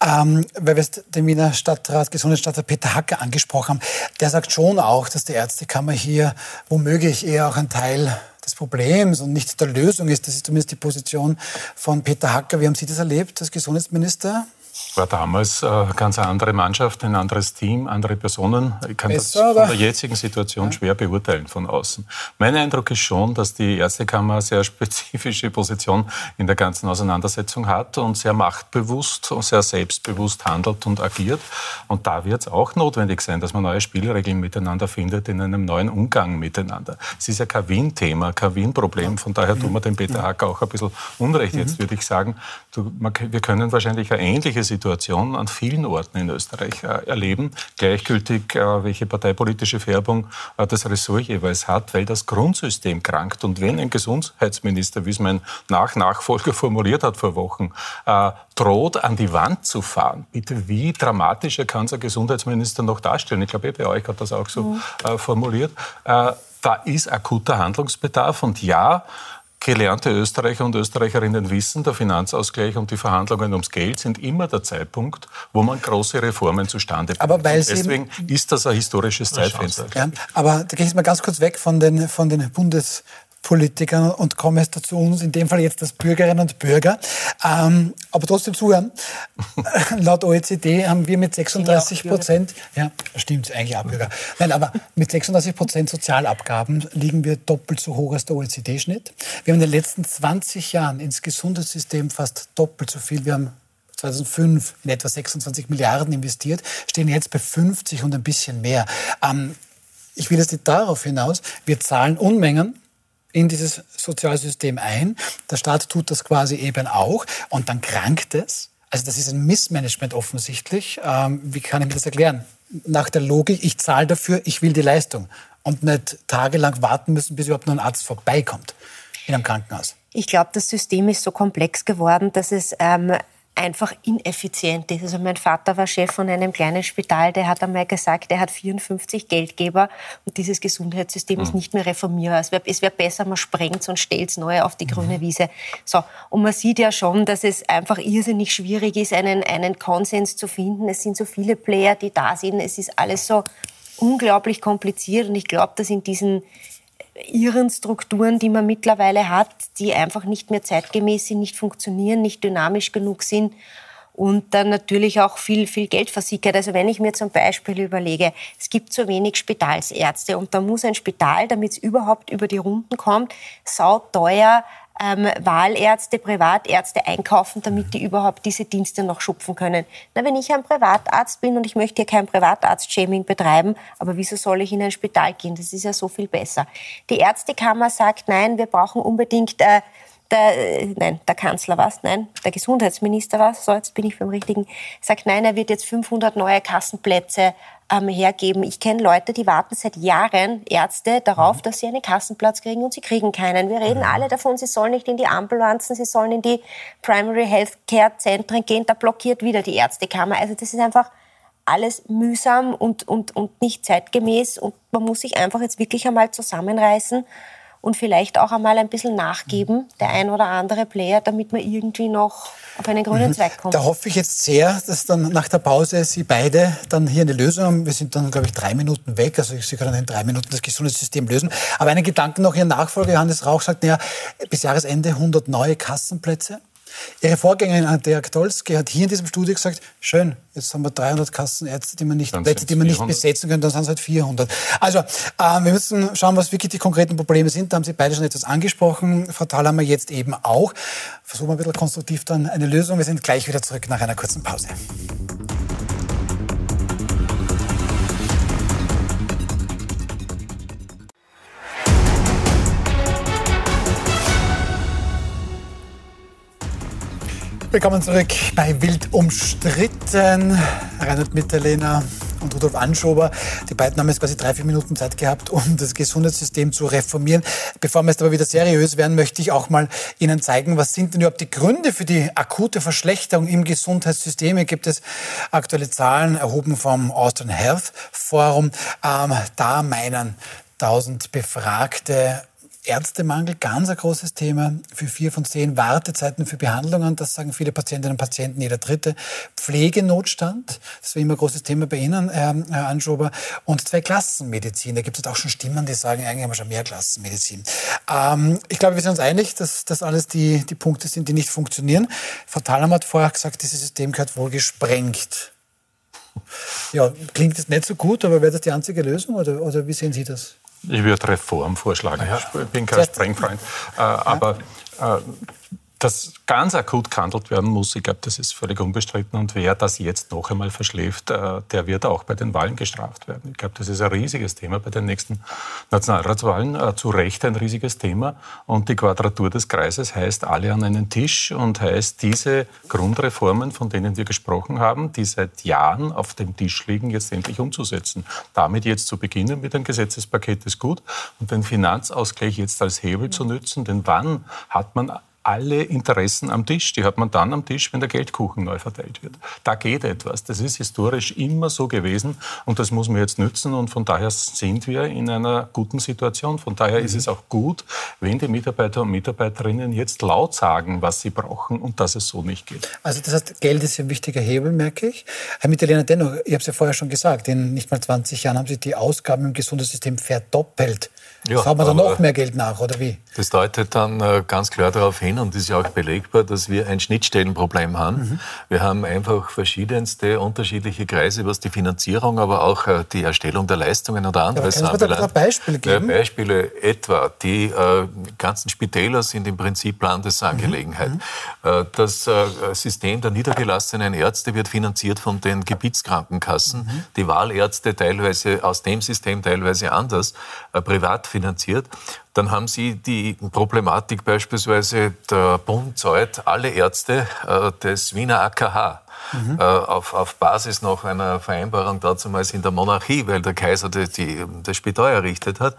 Ähm, weil wir den Wiener Stadtrat, Gesundheitsstadtrat Peter Hacker angesprochen haben, der sagt schon auch, dass die Ärztekammer hier womöglich eher auch ein Teil des Problems und nicht der Lösung ist. Das ist zumindest die Position von Peter Hacker. Wie haben Sie das erlebt als Gesundheitsminister? War damals eine äh, ganz andere Mannschaft, ein anderes Team, andere Personen. Ich kann Besser, das von der jetzigen Situation ja. schwer beurteilen von außen. Mein Eindruck ist schon, dass die Ärztekammer eine sehr spezifische Position in der ganzen Auseinandersetzung hat und sehr machtbewusst und sehr selbstbewusst handelt und agiert. Und da wird es auch notwendig sein, dass man neue Spielregeln miteinander findet in einem neuen Umgang miteinander. Es ist ja kein Wien-Thema, kein Wien-Problem. Von daher tun wir dem Peter Hacker auch ein bisschen Unrecht. Jetzt mhm. würde ich sagen, du, man, wir können wahrscheinlich eine ähnliche Situation Situation an vielen Orten in Österreich äh, erleben, gleichgültig, äh, welche parteipolitische Färbung äh, das Ressort jeweils hat, weil das Grundsystem krankt. Und wenn ein Gesundheitsminister, wie es mein Nach-Nachfolger formuliert hat vor Wochen, droht, an die Wand zu fahren, bitte, wie dramatischer kann es ein Gesundheitsminister noch darstellen? Ich glaube, bei euch hat das auch so mhm. formuliert. da ist akuter Handlungsbedarf und ja, gelernte Österreicher und Österreicherinnen wissen, der Finanzausgleich und die Verhandlungen ums Geld sind immer der Zeitpunkt, wo man große Reformen zustande bringt. Aber weil deswegen ist das ein historisches Zeitfenster. Ja, aber da gehe ich mal ganz kurz weg von den, von den Bundes Politikern und komme jetzt dazu uns, in dem Fall jetzt als Bürgerinnen und Bürger. Ähm, aber trotzdem zuhören. Laut OECD haben wir mit 36 Prozent, ja, stimmt, eigentlich auch Bürger. Nein, aber mit 36 Prozent Sozialabgaben liegen wir doppelt so hoch als der OECD-Schnitt. Wir haben in den letzten 20 Jahren ins Gesundheitssystem fast doppelt so viel. Wir haben 2005 in etwa 26 Milliarden investiert, stehen jetzt bei 50 und ein bisschen mehr. Ähm, ich will jetzt nicht darauf hinaus, wir zahlen Unmengen in dieses Sozialsystem ein. Der Staat tut das quasi eben auch und dann krankt es. Also das ist ein Missmanagement offensichtlich. Ähm, wie kann ich mir das erklären? Nach der Logik, ich zahle dafür, ich will die Leistung und nicht tagelang warten müssen, bis überhaupt noch ein Arzt vorbeikommt in einem Krankenhaus. Ich glaube, das System ist so komplex geworden, dass es ähm, einfach ineffizient ist. Also mein Vater war Chef von einem kleinen Spital, der hat einmal gesagt, er hat 54 Geldgeber und dieses Gesundheitssystem mhm. ist nicht mehr reformierbar. Es wäre wär besser, man sprengt es und stellt es neu auf die grüne mhm. Wiese. So. Und man sieht ja schon, dass es einfach irrsinnig schwierig ist, einen, einen Konsens zu finden. Es sind so viele Player, die da sind. Es ist alles so unglaublich kompliziert und ich glaube, dass in diesen ihren Strukturen, die man mittlerweile hat, die einfach nicht mehr zeitgemäß sind, nicht funktionieren, nicht dynamisch genug sind und dann natürlich auch viel, viel Geld versickert. Also wenn ich mir zum Beispiel überlege, es gibt so wenig Spitalsärzte und da muss ein Spital, damit es überhaupt über die Runden kommt, sauteuer ähm, Wahlärzte, Privatärzte einkaufen, damit die überhaupt diese Dienste noch schupfen können. Na, wenn ich ein Privatarzt bin und ich möchte hier kein Privatarzt-Shaming betreiben, aber wieso soll ich in ein Spital gehen? Das ist ja so viel besser. Die Ärztekammer sagt, nein, wir brauchen unbedingt äh, der, äh, nein, der Kanzler was, nein, der Gesundheitsminister was, so jetzt bin ich beim Richtigen, sagt, nein, er wird jetzt 500 neue Kassenplätze ähm, hergeben. Ich kenne Leute, die warten seit Jahren, Ärzte, darauf, mhm. dass sie einen Kassenplatz kriegen und sie kriegen keinen. Wir reden mhm. alle davon, sie sollen nicht in die Ambulanzen, sie sollen in die Primary Health Care Zentren gehen. Da blockiert wieder die Ärztekammer. Also das ist einfach alles mühsam und, und, und nicht zeitgemäß. Und man muss sich einfach jetzt wirklich einmal zusammenreißen und vielleicht auch einmal ein bisschen nachgeben, der ein oder andere Player, damit man irgendwie noch auf einen grünen mhm. Zweig kommt. Da hoffe ich jetzt sehr, dass dann nach der Pause Sie beide dann hier eine Lösung haben. Wir sind dann, glaube ich, drei Minuten weg. Also Sie können in drei Minuten das Gesundheitssystem lösen. Aber einen Gedanken noch, Ihr Nachfolger Johannes Rauch sagt, naja, bis Jahresende 100 neue Kassenplätze. Ihre Vorgängerin Andrea Gdolski hat hier in diesem Studio gesagt, schön, jetzt haben wir 300 Kassenärzte, die man nicht, Plätze, die man nicht besetzen können, dann sind es halt 400. Also äh, wir müssen schauen, was wirklich die konkreten Probleme sind. Da haben Sie beide schon etwas angesprochen. Frau Thalhammer jetzt eben auch. Versuchen wir ein bisschen konstruktiv dann eine Lösung. Wir sind gleich wieder zurück nach einer kurzen Pause. Willkommen zurück bei Wild umstritten. Reinhard Mitterlehner und Rudolf Anschober. Die beiden haben jetzt quasi drei, vier Minuten Zeit gehabt, um das Gesundheitssystem zu reformieren. Bevor wir jetzt aber wieder seriös werden, möchte ich auch mal Ihnen zeigen, was sind denn überhaupt die Gründe für die akute Verschlechterung im Gesundheitssystem. Hier gibt es aktuelle Zahlen erhoben vom Austrian Health Forum. Ähm, da meinen 1000 Befragte Ärztemangel, ganz ein großes Thema. Für vier von zehn Wartezeiten für Behandlungen, das sagen viele Patientinnen und Patienten, jeder dritte. Pflegenotstand, das war immer ein großes Thema bei Ihnen, Herr Anschober. Und zwei Klassenmedizin. Da gibt es auch schon Stimmen, die sagen, eigentlich haben wir schon mehr Klassenmedizin. Ähm, ich glaube, wir sind uns einig, dass das alles die, die Punkte sind, die nicht funktionieren. Frau Thalhammer hat vorher gesagt, dieses System gehört wohl gesprengt. Ja, klingt das nicht so gut, aber wäre das die einzige Lösung oder, oder wie sehen Sie das? Ich würde Reform vorschlagen. Ja. Ich bin kein Sprengfreund. Äh, aber äh, dass ganz akut gehandelt werden muss, ich glaube, das ist völlig unbestritten. Und wer das jetzt noch einmal verschläft, äh, der wird auch bei den Wahlen gestraft werden. Ich glaube, das ist ein riesiges Thema bei den nächsten Nationalratswahlen. Äh, zu Recht ein riesiges Thema. Und die Quadratur des Kreises heißt alle an einen Tisch und heißt diese Grundreformen, von denen wir gesprochen haben, die seit Jahren auf dem Tisch liegen, jetzt endlich umzusetzen. Damit jetzt zu beginnen mit einem Gesetzespaket ist gut und den Finanzausgleich jetzt als Hebel zu nützen. Denn wann hat man alle Interessen am Tisch. Die hat man dann am Tisch, wenn der Geldkuchen neu verteilt wird. Da geht etwas. Das ist historisch immer so gewesen und das muss man jetzt nützen und von daher sind wir in einer guten Situation. Von daher mhm. ist es auch gut, wenn die Mitarbeiter und Mitarbeiterinnen jetzt laut sagen, was sie brauchen und dass es so nicht geht. Also das heißt, Geld ist ein wichtiger Hebel, merke ich. Herr Mitterlehner, dennoch, ich habe es ja vorher schon gesagt, in nicht mal 20 Jahren haben Sie die Ausgaben im Gesundheitssystem verdoppelt. Ja, Haben wir da noch mehr Geld nach, oder wie? Das deutet dann äh, ganz klar darauf hin und ist ja auch belegbar, dass wir ein Schnittstellenproblem haben. Mhm. Wir haben einfach verschiedenste unterschiedliche Kreise, was die Finanzierung, aber auch äh, die Erstellung der Leistungen oder anderes ja, anbelangt. Kannst du ein Beispiel geben? Ja, Beispiele etwa. Die äh, ganzen Spitäler sind im Prinzip Landesangelegenheit. Mhm. mhm. das System der niedergelassenen Ärzte wird finanziert von den Gebietskrankenkassen. Mhm. Die Wahlärzte teilweise aus dem System, teilweise anders. privat finanziert. Dann haben Sie die Problematik beispielsweise, der Bund zahlt alle Ärzte äh, des Wiener AKH mhm. äh, auf, auf Basis noch einer Vereinbarung damals in der Monarchie, weil der Kaiser die, die, das Spital errichtet hat.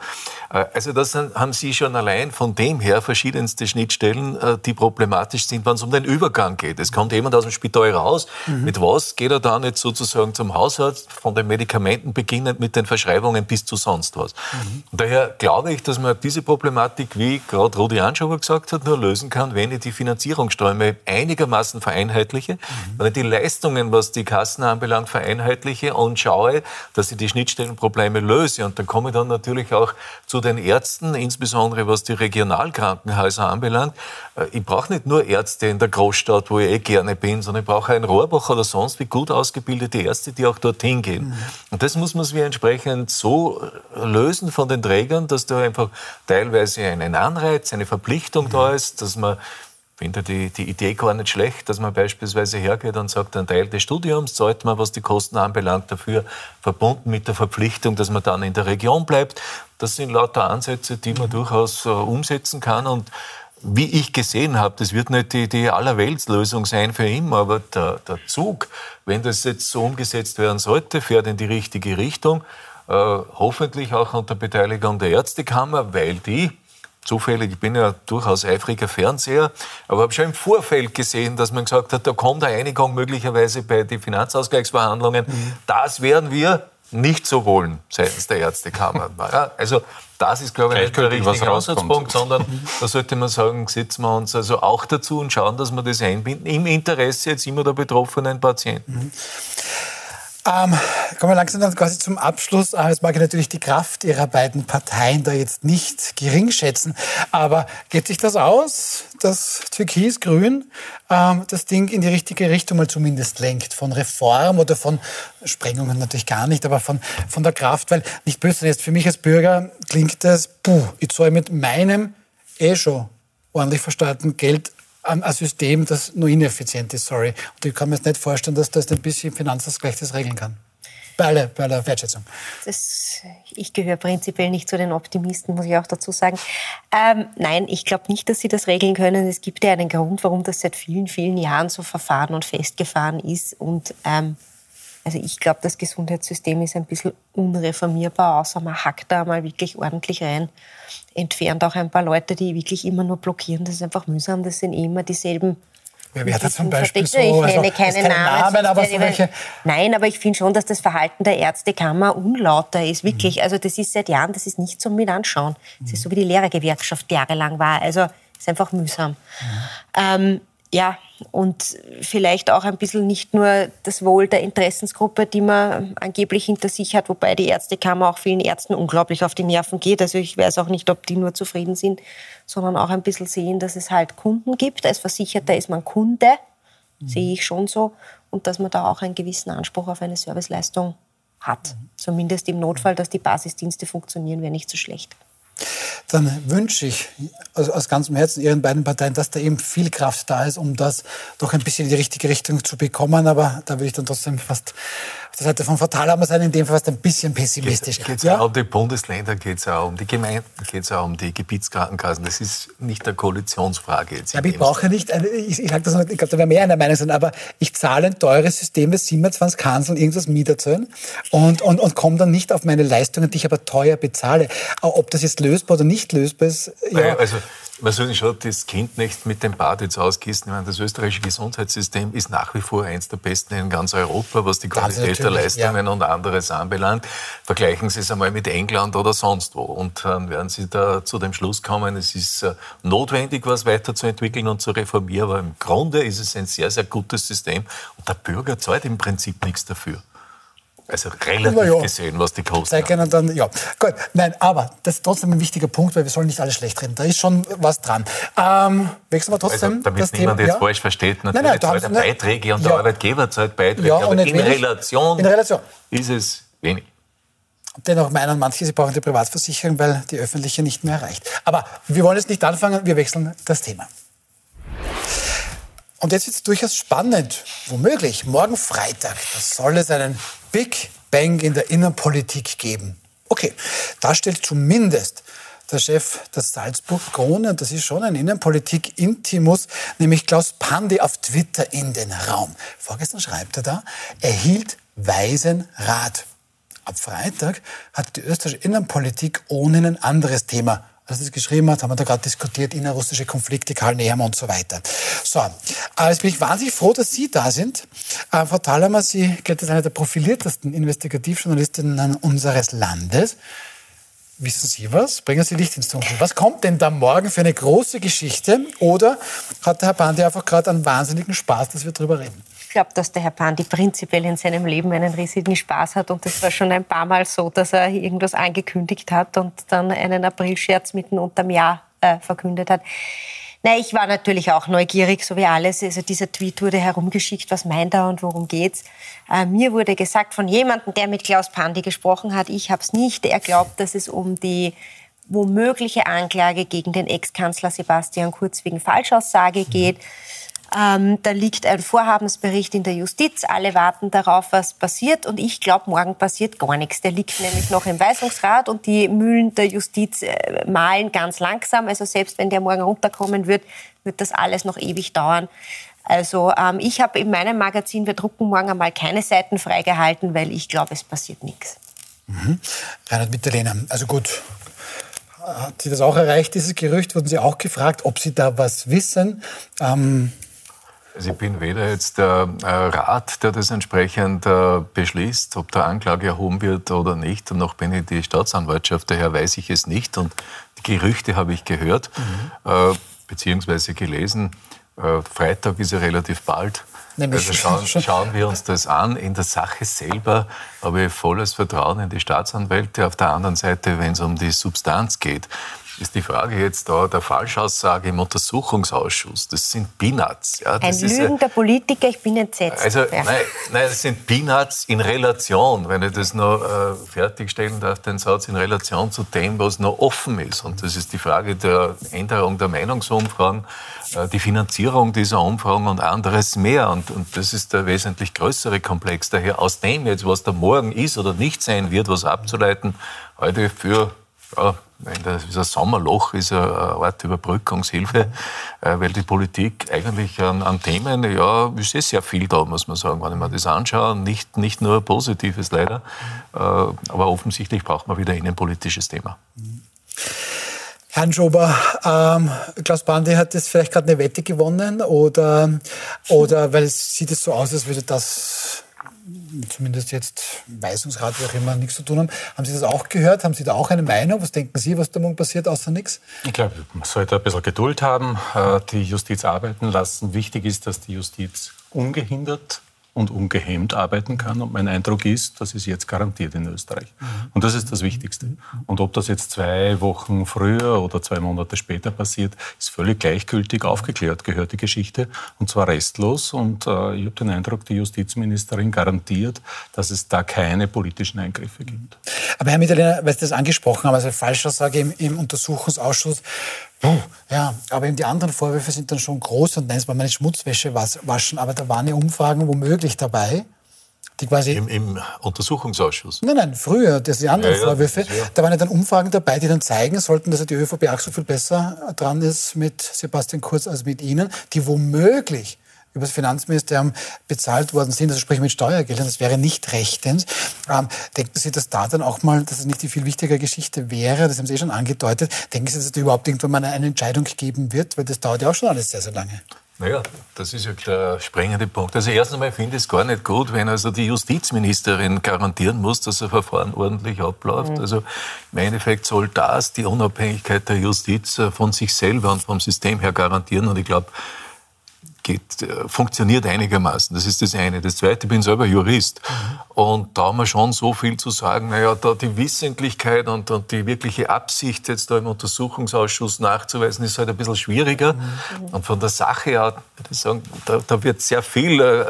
Äh, also das haben Sie schon allein von dem her verschiedenste Schnittstellen, äh, die problematisch sind, wenn es um den Übergang geht. Es kommt jemand aus dem Spital raus, mhm. mit was geht er dann jetzt sozusagen zum Hausarzt, von den Medikamenten beginnend mit den Verschreibungen bis zu sonst was. Mhm. daher glaube ich, dass man diese Problematik, wie gerade Rudi Anschober gesagt hat, nur lösen kann, wenn ich die Finanzierungsströme einigermaßen vereinheitliche, mhm. wenn ich die Leistungen, was die Kassen anbelangt, vereinheitliche und schaue, dass ich die Schnittstellenprobleme löse. Und dann komme ich dann natürlich auch zu den Ärzten, insbesondere was die Regionalkrankenhäuser anbelangt. Äh, ich brauche nicht nur Ärzte in der Großstadt, wo ich eh gerne bin, sondern ich brauche einen Rohrbach oder sonst wie gut ausgebildete Ärzte, die auch dorthin gehen. Mhm. Und das muss man sich entsprechend so lösen von den Trägern, dass da einfach teilweise ein Anreiz, eine Verpflichtung mhm. da ist, dass man finde die, die Idee gar nicht schlecht, dass man beispielsweise hergeht und sagt, ein Teil des Studiums zahlt man, was die Kosten anbelangt, dafür verbunden mit der Verpflichtung, dass man dann in der Region bleibt. Das sind lauter Ansätze, die man durchaus äh, umsetzen kann und wie ich gesehen habe, das wird nicht die, die Allerweltslösung sein für immer, aber der, der Zug, wenn das jetzt so umgesetzt werden sollte, fährt in die richtige Richtung. Äh, hoffentlich auch unter Beteiligung der Ärztekammer, weil die zufällig, ich bin ja durchaus eifriger Fernseher, aber habe schon im Vorfeld gesehen, dass man gesagt hat, da kommt eine Einigung möglicherweise bei den Finanzausgleichsverhandlungen. Mhm. Das werden wir nicht so wollen seitens der Ärztekammer. Ja, also das ist, glaube ich, nicht der richtige Ansatzpunkt, sondern da sollte man sagen, setzen wir uns also auch dazu und schauen, dass wir das einbinden, im Interesse jetzt immer der betroffenen Patienten. Mhm. Ähm, kommen wir langsam dann quasi zum Abschluss. Jetzt mag ich natürlich die Kraft Ihrer beiden Parteien da jetzt nicht gering schätzen. Aber geht sich das aus, dass Türkis-Grün ähm, das Ding in die richtige Richtung mal zumindest lenkt? Von Reform oder von Sprengungen natürlich gar nicht, aber von, von der Kraft. Weil nicht böse, jetzt für mich als Bürger klingt das, puh, ich zahle mit meinem eh schon ordentlich versteuerten Geld ein System, das nur ineffizient ist, sorry. Und ich kann mir jetzt nicht vorstellen, dass das ein bisschen Finanzausgleich das regeln kann. Bei aller, bei aller Wertschätzung. Das, ich gehöre prinzipiell nicht zu den Optimisten, muss ich auch dazu sagen. Ähm, nein, ich glaube nicht, dass sie das regeln können. Es gibt ja einen Grund, warum das seit vielen, vielen Jahren so verfahren und festgefahren ist. Und ähm, also ich glaube, das Gesundheitssystem ist ein bisschen unreformierbar, außer man hackt da mal wirklich ordentlich rein. Entfernt auch ein paar Leute, die wirklich immer nur blockieren. Das ist einfach mühsam. Das sind immer dieselben Wer wäre da zum Beispiel so? Ich also, keine Namen. Namen aber so welche Nein, aber ich finde schon, dass das Verhalten der Ärztekammer unlauter ist. Wirklich. Mhm. Also das ist seit Jahren, das ist nicht zum Mit anschauen. Das mhm. ist so, wie die Lehrergewerkschaft jahrelang war. Also ist einfach mühsam. Mhm. Ähm, ja, und vielleicht auch ein bisschen nicht nur das Wohl der Interessensgruppe, die man angeblich hinter sich hat, wobei die Ärztekammer auch vielen Ärzten unglaublich auf die Nerven geht. Also ich weiß auch nicht, ob die nur zufrieden sind, sondern auch ein bisschen sehen, dass es halt Kunden gibt. Als Versicherter ist man Kunde, mhm. sehe ich schon so, und dass man da auch einen gewissen Anspruch auf eine Serviceleistung hat. Mhm. Zumindest im Notfall, dass die Basisdienste funktionieren, wäre nicht so schlecht dann wünsche ich aus, aus, ganzem Herzen Ihren beiden Parteien, dass da eben viel Kraft da ist, um das doch ein bisschen in die richtige Richtung zu bekommen. Aber da würde ich dann trotzdem fast auf der Seite von Fatalhammer sein, in dem Fall fast ein bisschen pessimistisch. Geht es ja? auch um die Bundesländer, geht es auch um die Gemeinden, geht es auch um die Gebietskrankenkassen. Das ist nicht eine Koalitionsfrage jetzt. Aber ich brauche nicht, ich, ich, sag das noch, ich glaube, da wäre mehr einer Meinung sein, aber ich zahle ein teures System, das 27 Kanzeln irgendwas Mieterzahlen und, und, und komme dann nicht auf meine Leistungen, die ich aber teuer bezahle. Ob das jetzt lösbar oder nicht lösbar ist, ja. Also, man soll schon das Kind nicht mit dem Bad jetzt ausgießen. Ich meine, das österreichische Gesundheitssystem ist nach wie vor eins der besten in ganz Europa, was die Qualität der Leistungen ja. und anderes anbelangt. Vergleichen Sie es einmal mit England oder sonst wo. Und dann werden Sie da zu dem Schluss kommen, es ist äh, notwendig, was weiterzuentwickeln und zu reformieren. Aber im Grunde ist es ein sehr, sehr gutes System. Und der Bürger zahlt im Prinzip nichts dafür. Also relativ ja, gesehen, was die Kosten Zeig ihnen dann, ja. Gut, nein, aber das ist trotzdem ein wichtiger Punkt, weil wir sollen nicht alles schlecht reden. Da ist schon was dran. Ähm, wechseln wir trotzdem also, damit das niemand Thema. jetzt ja? falsch versteht, natürlich nein, nein, zahlt er Beiträge und ja. der Arbeitgeber zahlt Beiträge, ja, aber in Relation, in Relation ist es wenig. Dennoch meinen manche, sie brauchen die Privatversicherung, weil die öffentliche nicht mehr erreicht. Aber wir wollen jetzt nicht anfangen, wir wechseln das Thema. Und jetzt wird es durchaus spannend, womöglich. Morgen Freitag, da soll es einen Big Bang in der Innenpolitik geben. Okay, da stellt zumindest der Chef der Salzburg Krone, das ist schon ein Innenpolitik-Intimus, nämlich Klaus Pandi auf Twitter in den Raum. Vorgestern schreibt er da, erhielt weisen Rat. Ab Freitag hat die österreichische Innenpolitik ohne ein anderes Thema als er das geschrieben hat, haben wir da gerade diskutiert, innerrussische Konflikte, Karl Nehammer und so weiter. So, äh, jetzt bin ich wahnsinnig froh, dass Sie da sind. Äh, Frau Thalhammer, Sie gelten als eine der profiliertesten Investigativjournalistinnen unseres Landes. Wissen Sie was? Bringen Sie Licht ins Dunkel. Was kommt denn da morgen für eine große Geschichte? Oder hat der Herr Bandi einfach gerade einen wahnsinnigen Spaß, dass wir darüber reden? Glaube, dass der Herr Pandi prinzipiell in seinem Leben einen riesigen Spaß hat. Und das war schon ein paar Mal so, dass er irgendwas angekündigt hat und dann einen Aprilscherz mitten unterm Jahr äh, verkündet hat. Nein, ich war natürlich auch neugierig, so wie alles. Also dieser Tweet wurde herumgeschickt, was meint er und worum geht's. Äh, mir wurde gesagt von jemandem, der mit Klaus Pandi gesprochen hat, ich habe es nicht. Er glaubt, dass es um die womögliche Anklage gegen den Ex-Kanzler Sebastian Kurz wegen Falschaussage geht. Ähm, da liegt ein Vorhabensbericht in der Justiz. Alle warten darauf, was passiert. Und ich glaube, morgen passiert gar nichts. Der liegt nämlich noch im Weisungsrat und die Mühlen der Justiz äh, malen ganz langsam. Also selbst wenn der morgen runterkommen wird, wird das alles noch ewig dauern. Also ähm, ich habe in meinem Magazin, wir drucken morgen einmal keine Seiten freigehalten, weil ich glaube, es passiert nichts. Mhm. Reinhard Mitterlehner, also gut, hat Sie das auch erreicht, dieses Gerücht? Wurden Sie auch gefragt, ob Sie da was wissen? Ähm also ich bin weder jetzt der äh, Rat, der das entsprechend äh, beschließt, ob der Anklage erhoben wird oder nicht. Und noch bin ich die Staatsanwaltschaft, daher weiß ich es nicht. Und die Gerüchte habe ich gehört, mhm. äh, beziehungsweise gelesen. Freitag ist ja relativ bald. Nämlich also schauen, schauen, wir uns das an. In der Sache selber habe ich volles Vertrauen in die Staatsanwälte. Auf der anderen Seite, wenn es um die Substanz geht, ist die Frage jetzt da der Falschaussage im Untersuchungsausschuss. Das sind Peanuts. Ja, Ein lügender Politiker, ich bin entsetzt. Also, ja. nein, nein, das sind Peanuts in Relation, wenn ich das noch äh, fertigstellen darf, den Satz, in Relation zu dem, was noch offen ist. Und das ist die Frage der Änderung der Meinungsumfragen, äh, die Finanzierung dieser Umfragen und anderes mehr. Und, und das ist der wesentlich größere Komplex. Daher aus dem jetzt, was da morgen ist oder nicht sein wird, was abzuleiten, heute für ja, das Sommerloch ist eine Art Überbrückungshilfe, äh, weil die Politik eigentlich an, an Themen, ja, ist eh sehr viel da, muss man sagen, wenn ich mir das anschaue. Nicht, nicht nur Positives leider, äh, aber offensichtlich braucht man wieder ein innenpolitisches Thema. Herrn Schober, ähm, Klaus Bandi hat jetzt vielleicht gerade eine Wette gewonnen oder, oder weil es sieht es so aus, als würde das zumindest jetzt Weisungsrat, wie auch immer, nichts zu tun haben. Haben Sie das auch gehört? Haben Sie da auch eine Meinung? Was denken Sie, was da morgen passiert, außer nichts? Ich glaube, man sollte ein bisschen Geduld haben, äh, die Justiz arbeiten lassen. Wichtig ist, dass die Justiz ungehindert und ungehemmt arbeiten kann. Und mein Eindruck ist, das ist jetzt garantiert in Österreich. Mhm. Und das ist das Wichtigste. Und ob das jetzt zwei Wochen früher oder zwei Monate später passiert, ist völlig gleichgültig. Aufgeklärt gehört die Geschichte und zwar restlos. Und äh, ich habe den Eindruck, die Justizministerin garantiert, dass es da keine politischen Eingriffe gibt. Aber Herr Mitterlehner, weil Sie das angesprochen haben, also Falschaussage im, im Untersuchungsausschuss, Puh, ja, aber eben die anderen Vorwürfe sind dann schon groß und nein, es war meine Schmutzwäsche waschen, aber da waren ja Umfragen womöglich dabei. Die quasi Im, Im, Untersuchungsausschuss? Nein, nein, früher, das sind die anderen ja, Vorwürfe. Ja, da waren ja dann Umfragen dabei, die dann zeigen sollten, dass die ÖVP auch so viel besser dran ist mit Sebastian Kurz als mit Ihnen, die womöglich über das Finanzministerium bezahlt worden sind, also sprich mit Steuergeldern, das wäre nicht rechtens. Ähm, denken Sie, dass da dann auch mal, dass es nicht die viel wichtigere Geschichte wäre, das haben Sie eh schon angedeutet, denken Sie, dass es da überhaupt irgendwann mal eine Entscheidung geben wird, weil das dauert ja auch schon alles sehr, sehr lange. Naja, das ist ja der springende Punkt. Also erst einmal finde ich es gar nicht gut, wenn also die Justizministerin garantieren muss, dass ein Verfahren ordentlich abläuft. Mhm. Also im Endeffekt soll das die Unabhängigkeit der Justiz von sich selber und vom System her garantieren. Und ich glaube, geht, äh, funktioniert einigermaßen. Das ist das eine. Das zweite, ich bin selber Jurist. Und da haben wir schon so viel zu sagen, naja, da die Wissentlichkeit und, und, die wirkliche Absicht jetzt da im Untersuchungsausschuss nachzuweisen, ist halt ein bisschen schwieriger. Mhm. Und von der Sache her, sagen, da, da wird sehr viel äh,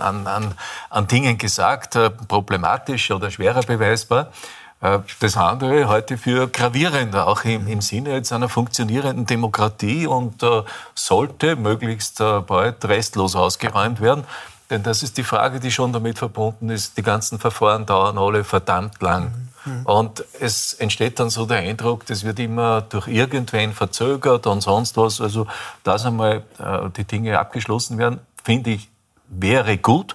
an, an, an Dingen gesagt, äh, problematisch oder schwerer beweisbar. Äh, das andere heute für gravierender, auch im, im Sinne jetzt einer funktionierenden Demokratie und äh, sollte möglichst äh, bald restlos ausgeräumt werden. Denn das ist die Frage, die schon damit verbunden ist. Die ganzen Verfahren dauern alle verdammt lang. Mhm. Und es entsteht dann so der Eindruck, das wird immer durch irgendwen verzögert und sonst was. Also, dass einmal äh, die Dinge abgeschlossen werden, finde ich, wäre gut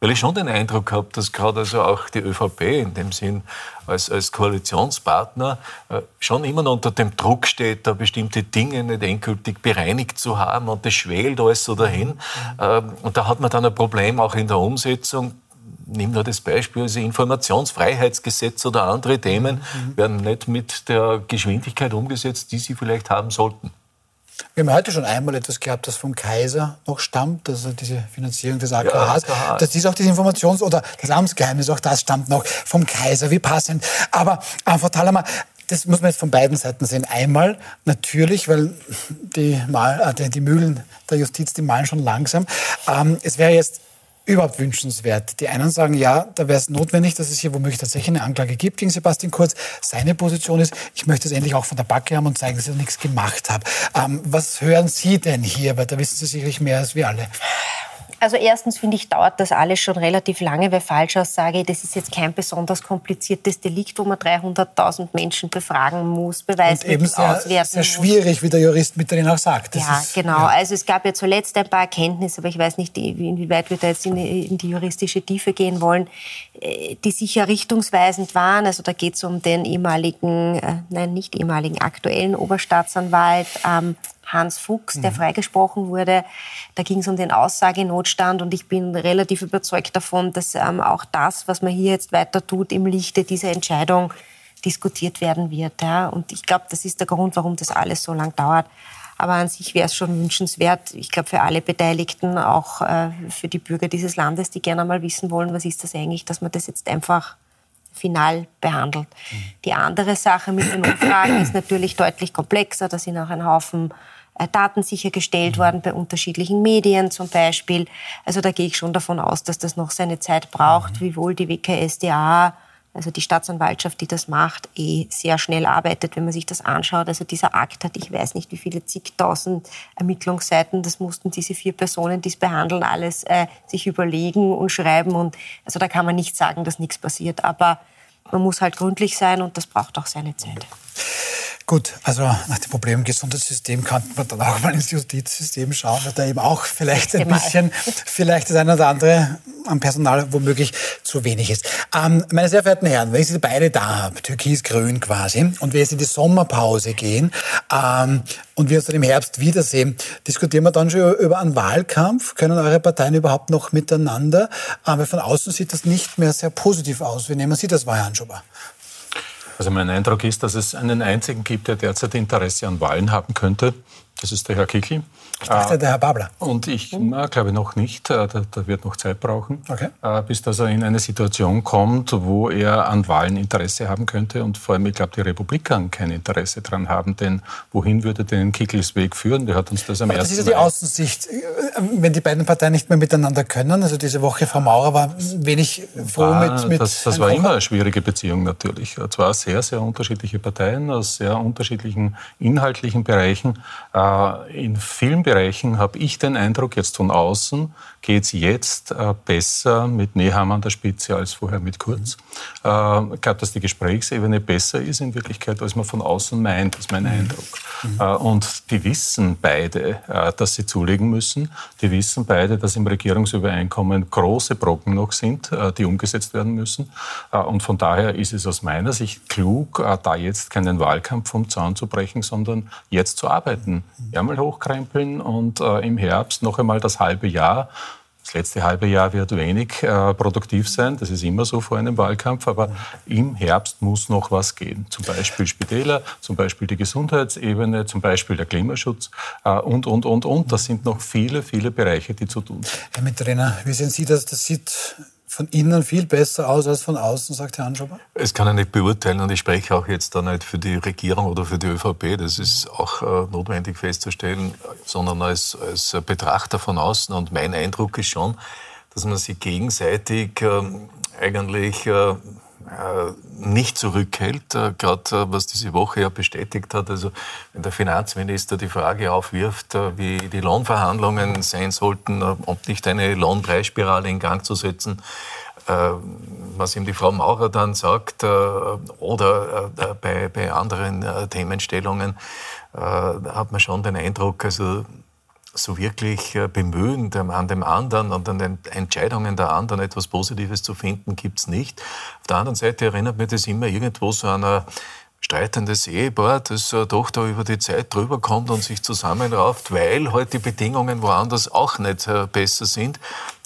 weil ich schon den Eindruck habe, dass gerade also auch die ÖVP in dem Sinn als, als Koalitionspartner äh, schon immer noch unter dem Druck steht, da bestimmte Dinge nicht endgültig bereinigt zu haben und das schwelt alles so dahin. Ähm, und da hat man dann ein Problem auch in der Umsetzung. Nimm nur das Beispiel, also Informationsfreiheitsgesetz oder andere Themen mhm. werden nicht mit der Geschwindigkeit umgesetzt, die sie vielleicht haben sollten. Wir haben heute schon einmal etwas gehabt, das vom Kaiser noch stammt, also diese Finanzierung des AKHs. Ja, das ist auch diese Informations- oder das Amtsgeheimnis, auch das stammt noch vom Kaiser, wie passend. Aber äh, Frau Thalhammer, das muss man jetzt von beiden Seiten sehen. Einmal natürlich, weil die, Mal, äh, die Mühlen der Justiz, die malen schon langsam. Ähm, es wäre jetzt überhaupt wünschenswert. Die einen sagen, ja, da wäre es notwendig, dass es hier womöglich tatsächlich eine Anklage gibt gegen Sebastian Kurz. Seine Position ist, ich möchte es endlich auch von der Backe haben und zeigen, dass ich nichts gemacht habe. Ähm, was hören Sie denn hier? Weil da wissen Sie sicherlich mehr als wir alle. Also erstens finde ich, dauert das alles schon relativ lange, weil Falschaussage, das ist jetzt kein besonders kompliziertes Delikt, wo man 300.000 Menschen befragen muss, Beweismittel sehr, auswerten sehr schwierig, wie der Jurist mit denen auch sagt. Das ja, ist, genau. Ja. Also es gab ja zuletzt ein paar Erkenntnisse, aber ich weiß nicht, inwieweit wir da jetzt in, in die juristische Tiefe gehen wollen, die sicher richtungsweisend waren. Also da geht es um den ehemaligen, äh, nein, nicht ehemaligen, aktuellen Oberstaatsanwalt ähm, Hans Fuchs, der mhm. freigesprochen wurde. Da ging es um den Aussagenotstand und ich bin relativ überzeugt davon, dass ähm, auch das, was man hier jetzt weiter tut, im Lichte dieser Entscheidung diskutiert werden wird. Ja. Und ich glaube, das ist der Grund, warum das alles so lang dauert. Aber an sich wäre es schon wünschenswert, ich glaube, für alle Beteiligten, auch äh, für die Bürger dieses Landes, die gerne mal wissen wollen, was ist das eigentlich, dass man das jetzt einfach final behandelt. Mhm. Die andere Sache mit den Umfragen ist natürlich deutlich komplexer. Da sind auch ein Haufen äh, Daten sichergestellt worden bei unterschiedlichen Medien zum Beispiel. Also da gehe ich schon davon aus, dass das noch seine Zeit braucht, mhm. wiewohl die WKSDA, also die Staatsanwaltschaft, die das macht, eh sehr schnell arbeitet, wenn man sich das anschaut. Also dieser Akt hat, ich weiß nicht, wie viele zigtausend Ermittlungsseiten, das mussten diese vier Personen, die es behandeln, alles äh, sich überlegen und schreiben. Und also da kann man nicht sagen, dass nichts passiert. Aber man muss halt gründlich sein und das braucht auch seine Zeit. Gut, also nach dem Problem Gesundheitssystem kann man dann auch mal ins Justizsystem schauen, weil da eben auch vielleicht ein bisschen, vielleicht das eine oder andere am Personal womöglich zu wenig ist. Ähm, meine sehr verehrten Herren, wenn ich Sie beide da habe, türkis-grün quasi, und wir jetzt in die Sommerpause gehen ähm, und wir uns dann im Herbst wiedersehen, diskutieren wir dann schon über einen Wahlkampf? Können eure Parteien überhaupt noch miteinander? Ähm, weil von außen sieht das nicht mehr sehr positiv aus. Wie nehmen Sie das wahr, Herr Anschober? Also mein Eindruck ist, dass es einen einzigen gibt, der derzeit Interesse an Wahlen haben könnte. Das ist der Herr Kickl. Ich dachte, der Herr Babler. Und ich na, glaube noch nicht. Äh, da, da, wird noch Zeit brauchen, okay. Äh, bis dass er in eine Situation kommt, wo er an Wahlen Interesse haben könnte. Und vor allem, ich glaube, die Republikaner kein Interesse daran haben. Denn wohin würde denn Kickels Weg führen? Der hat uns das am Aber ersten Das ist ja die Außensicht. Wenn die beiden Parteien nicht mehr miteinander können, also diese Woche Frau Maurer war wenig froh war, mit, mit Das, das war immer eine schwierige Beziehung natürlich. Zwar sehr, sehr unterschiedliche Parteien aus sehr unterschiedlichen inhaltlichen Bereichen. Äh, in vielen Bereichen habe ich den Eindruck, jetzt von außen geht es jetzt äh, besser mit Nehammer an der Spitze als vorher mit Kurz. Mhm. Ich glaube, dass die Gesprächsebene besser ist in Wirklichkeit, als man von außen meint, ist mein mhm. Eindruck. Mhm. Und die wissen beide, dass sie zulegen müssen. Die wissen beide, dass im Regierungsübereinkommen große Brocken noch sind, die umgesetzt werden müssen. Und von daher ist es aus meiner Sicht klug, da jetzt keinen Wahlkampf vom Zaun zu brechen, sondern jetzt zu arbeiten. Ärmel hochkrempeln und im Herbst noch einmal das halbe Jahr das letzte halbe Jahr wird wenig äh, produktiv sein, das ist immer so vor einem Wahlkampf, aber im Herbst muss noch was gehen. Zum Beispiel Spitäler, zum Beispiel die Gesundheitsebene, zum Beispiel der Klimaschutz äh, und, und, und, und. Das sind noch viele, viele Bereiche, die zu tun sind. Herr Mitterlehner, wie sehen Sie das? Das sieht von innen viel besser aus als von außen, sagt Herr Anschober? Das kann ich nicht beurteilen und ich spreche auch jetzt da nicht für die Regierung oder für die ÖVP, das ist auch äh, notwendig festzustellen, sondern als, als Betrachter von außen. Und mein Eindruck ist schon, dass man sich gegenseitig äh, eigentlich äh, nicht zurückhält, äh, gerade äh, was diese Woche ja bestätigt hat. Also wenn der Finanzminister die Frage aufwirft, wie die Lohnverhandlungen sein sollten, ob nicht eine Lohnpreisspirale in Gang zu setzen, was ihm die Frau Maurer dann sagt, oder bei anderen Themenstellungen, hat man schon den Eindruck, also so wirklich äh, bemühen, an dem anderen und an den Entscheidungen der anderen etwas Positives zu finden, gibt's nicht. Auf der anderen Seite erinnert mich das immer irgendwo so an ein streitendes Ehepaar, das äh, doch da über die Zeit drüber kommt und sich zusammenrauft, weil halt die Bedingungen woanders auch nicht äh, besser sind.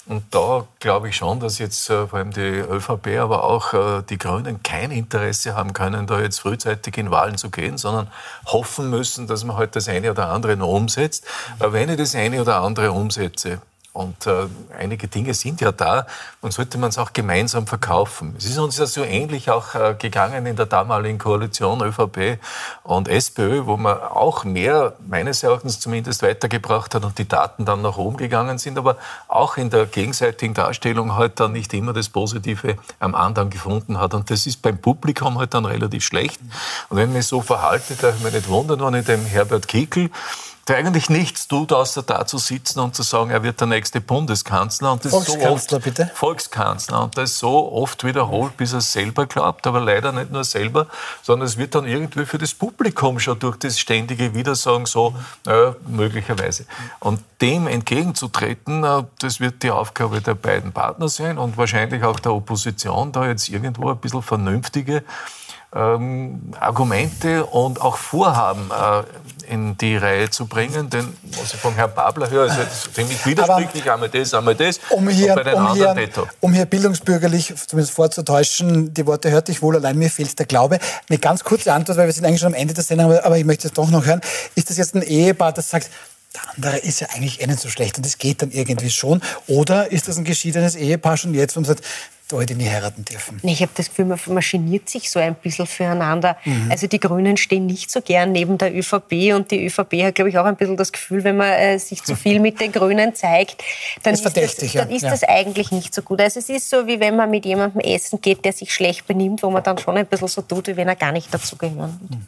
Und da glaube ich schon, dass jetzt äh, vor allem die ÖVP, aber auch äh, die Grünen kein Interesse haben können, da jetzt frühzeitig in Wahlen zu gehen, sondern hoffen müssen, dass man halt das eine oder andere noch umsetzt. Aber wenn ich das eine oder andere umsetze, und äh, einige Dinge sind ja da und sollte man es auch gemeinsam verkaufen. Es ist uns ja so ähnlich auch äh, gegangen in der damaligen Koalition ÖVP und SPÖ, wo man auch mehr, meines Erachtens zumindest, weitergebracht hat und die Daten dann nach oben gegangen sind, aber auch in der gegenseitigen Darstellung halt dann nicht immer das Positive am anderen gefunden hat. Und das ist beim Publikum halt dann relativ schlecht. Und wenn ich mich so verhalte, darf ich mich nicht wundern, wenn ich dem Herbert Kickel der eigentlich nichts tut, außer da zu sitzen und zu sagen, er wird der nächste Bundeskanzler. Und das Volkskanzler, so bitte. Volkskanzler. Und das so oft wiederholt, bis er es selber glaubt, aber leider nicht nur selber, sondern es wird dann irgendwie für das Publikum schon durch das ständige Wiedersagen so, naja, möglicherweise. Und dem entgegenzutreten, äh, das wird die Aufgabe der beiden Partner sein und wahrscheinlich auch der Opposition, da jetzt irgendwo ein bisschen vernünftige ähm, Argumente und auch Vorhaben äh, in die Reihe zu bringen. Denn was ich von Herrn Babler höre, ist jetzt ziemlich widersprüchlich, einmal das, einmal das. Um hier, um, hier, um hier bildungsbürgerlich zumindest vorzutäuschen, die Worte hörte ich wohl, allein mir fehlt der Glaube. Eine ganz kurze Antwort, weil wir sind eigentlich schon am Ende der Sendung, aber ich möchte es doch noch hören. Ist das jetzt ein Ehepaar, das sagt, der andere ist ja eigentlich eh nicht so schlecht und das geht dann irgendwie schon. Oder ist das ein geschiedenes Ehepaar schon jetzt, wo man sagt, da heute nie heiraten dürfen. Ich habe das Gefühl, man maschiniert sich so ein bisschen füreinander. Mhm. Also die Grünen stehen nicht so gern neben der ÖVP und die ÖVP hat, glaube ich, auch ein bisschen das Gefühl, wenn man äh, sich zu viel mit den Grünen zeigt, dann ist, das, dann ist ja. das eigentlich nicht so gut. Also es ist so, wie wenn man mit jemandem essen geht, der sich schlecht benimmt, wo man dann schon ein bisschen so tut, wie wenn er gar nicht dazugehören würde. Mhm.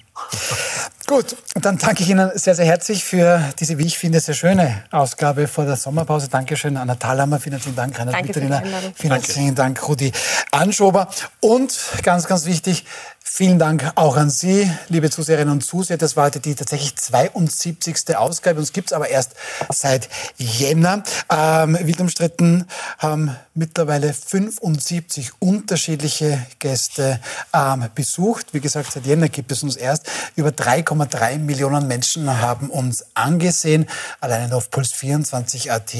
Gut, dann danke ich Ihnen sehr, sehr herzlich für diese, wie ich finde, sehr schöne Ausgabe vor der Sommerpause. Dankeschön, Anna Thalhammer. Vielen herzlichen Dank, Rainer Mitterliner. Vielen herzlichen Dank, Rudi Anschober. Und ganz, ganz wichtig, Vielen Dank auch an Sie, liebe Zuseherinnen und Zuseher. Das war heute die tatsächlich 72. Ausgabe. Uns gibt es aber erst seit Jänner. Ähm, wild umstritten haben mittlerweile 75 unterschiedliche Gäste ähm, besucht. Wie gesagt, seit Jänner gibt es uns erst. Über 3,3 Millionen Menschen haben uns angesehen. Allein auf Puls 24 AT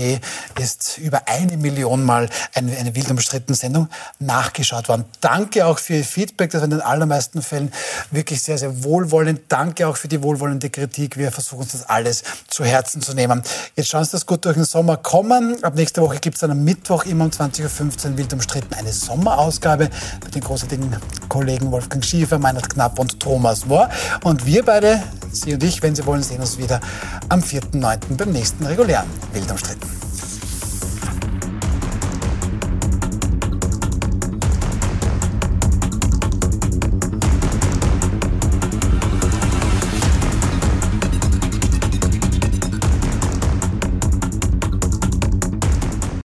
ist über eine Million Mal eine, eine wild umstrittene Sendung nachgeschaut worden. Danke auch für Ihr Feedback. Das war in den allermeisten meisten Fällen wirklich sehr, sehr wohlwollend. Danke auch für die wohlwollende Kritik. Wir versuchen uns das alles zu Herzen zu nehmen. Jetzt schauen Sie das gut durch den Sommer kommen. Ab nächster Woche gibt es dann am Mittwoch immer um 20.15 Uhr wild umstritten eine Sommerausgabe mit den großartigen Kollegen Wolfgang Schiefer, Meinert Knapp und Thomas Mohr. Und wir beide, Sie und ich, wenn Sie wollen, sehen uns wieder am 4.9. beim nächsten regulären Wild umstritten.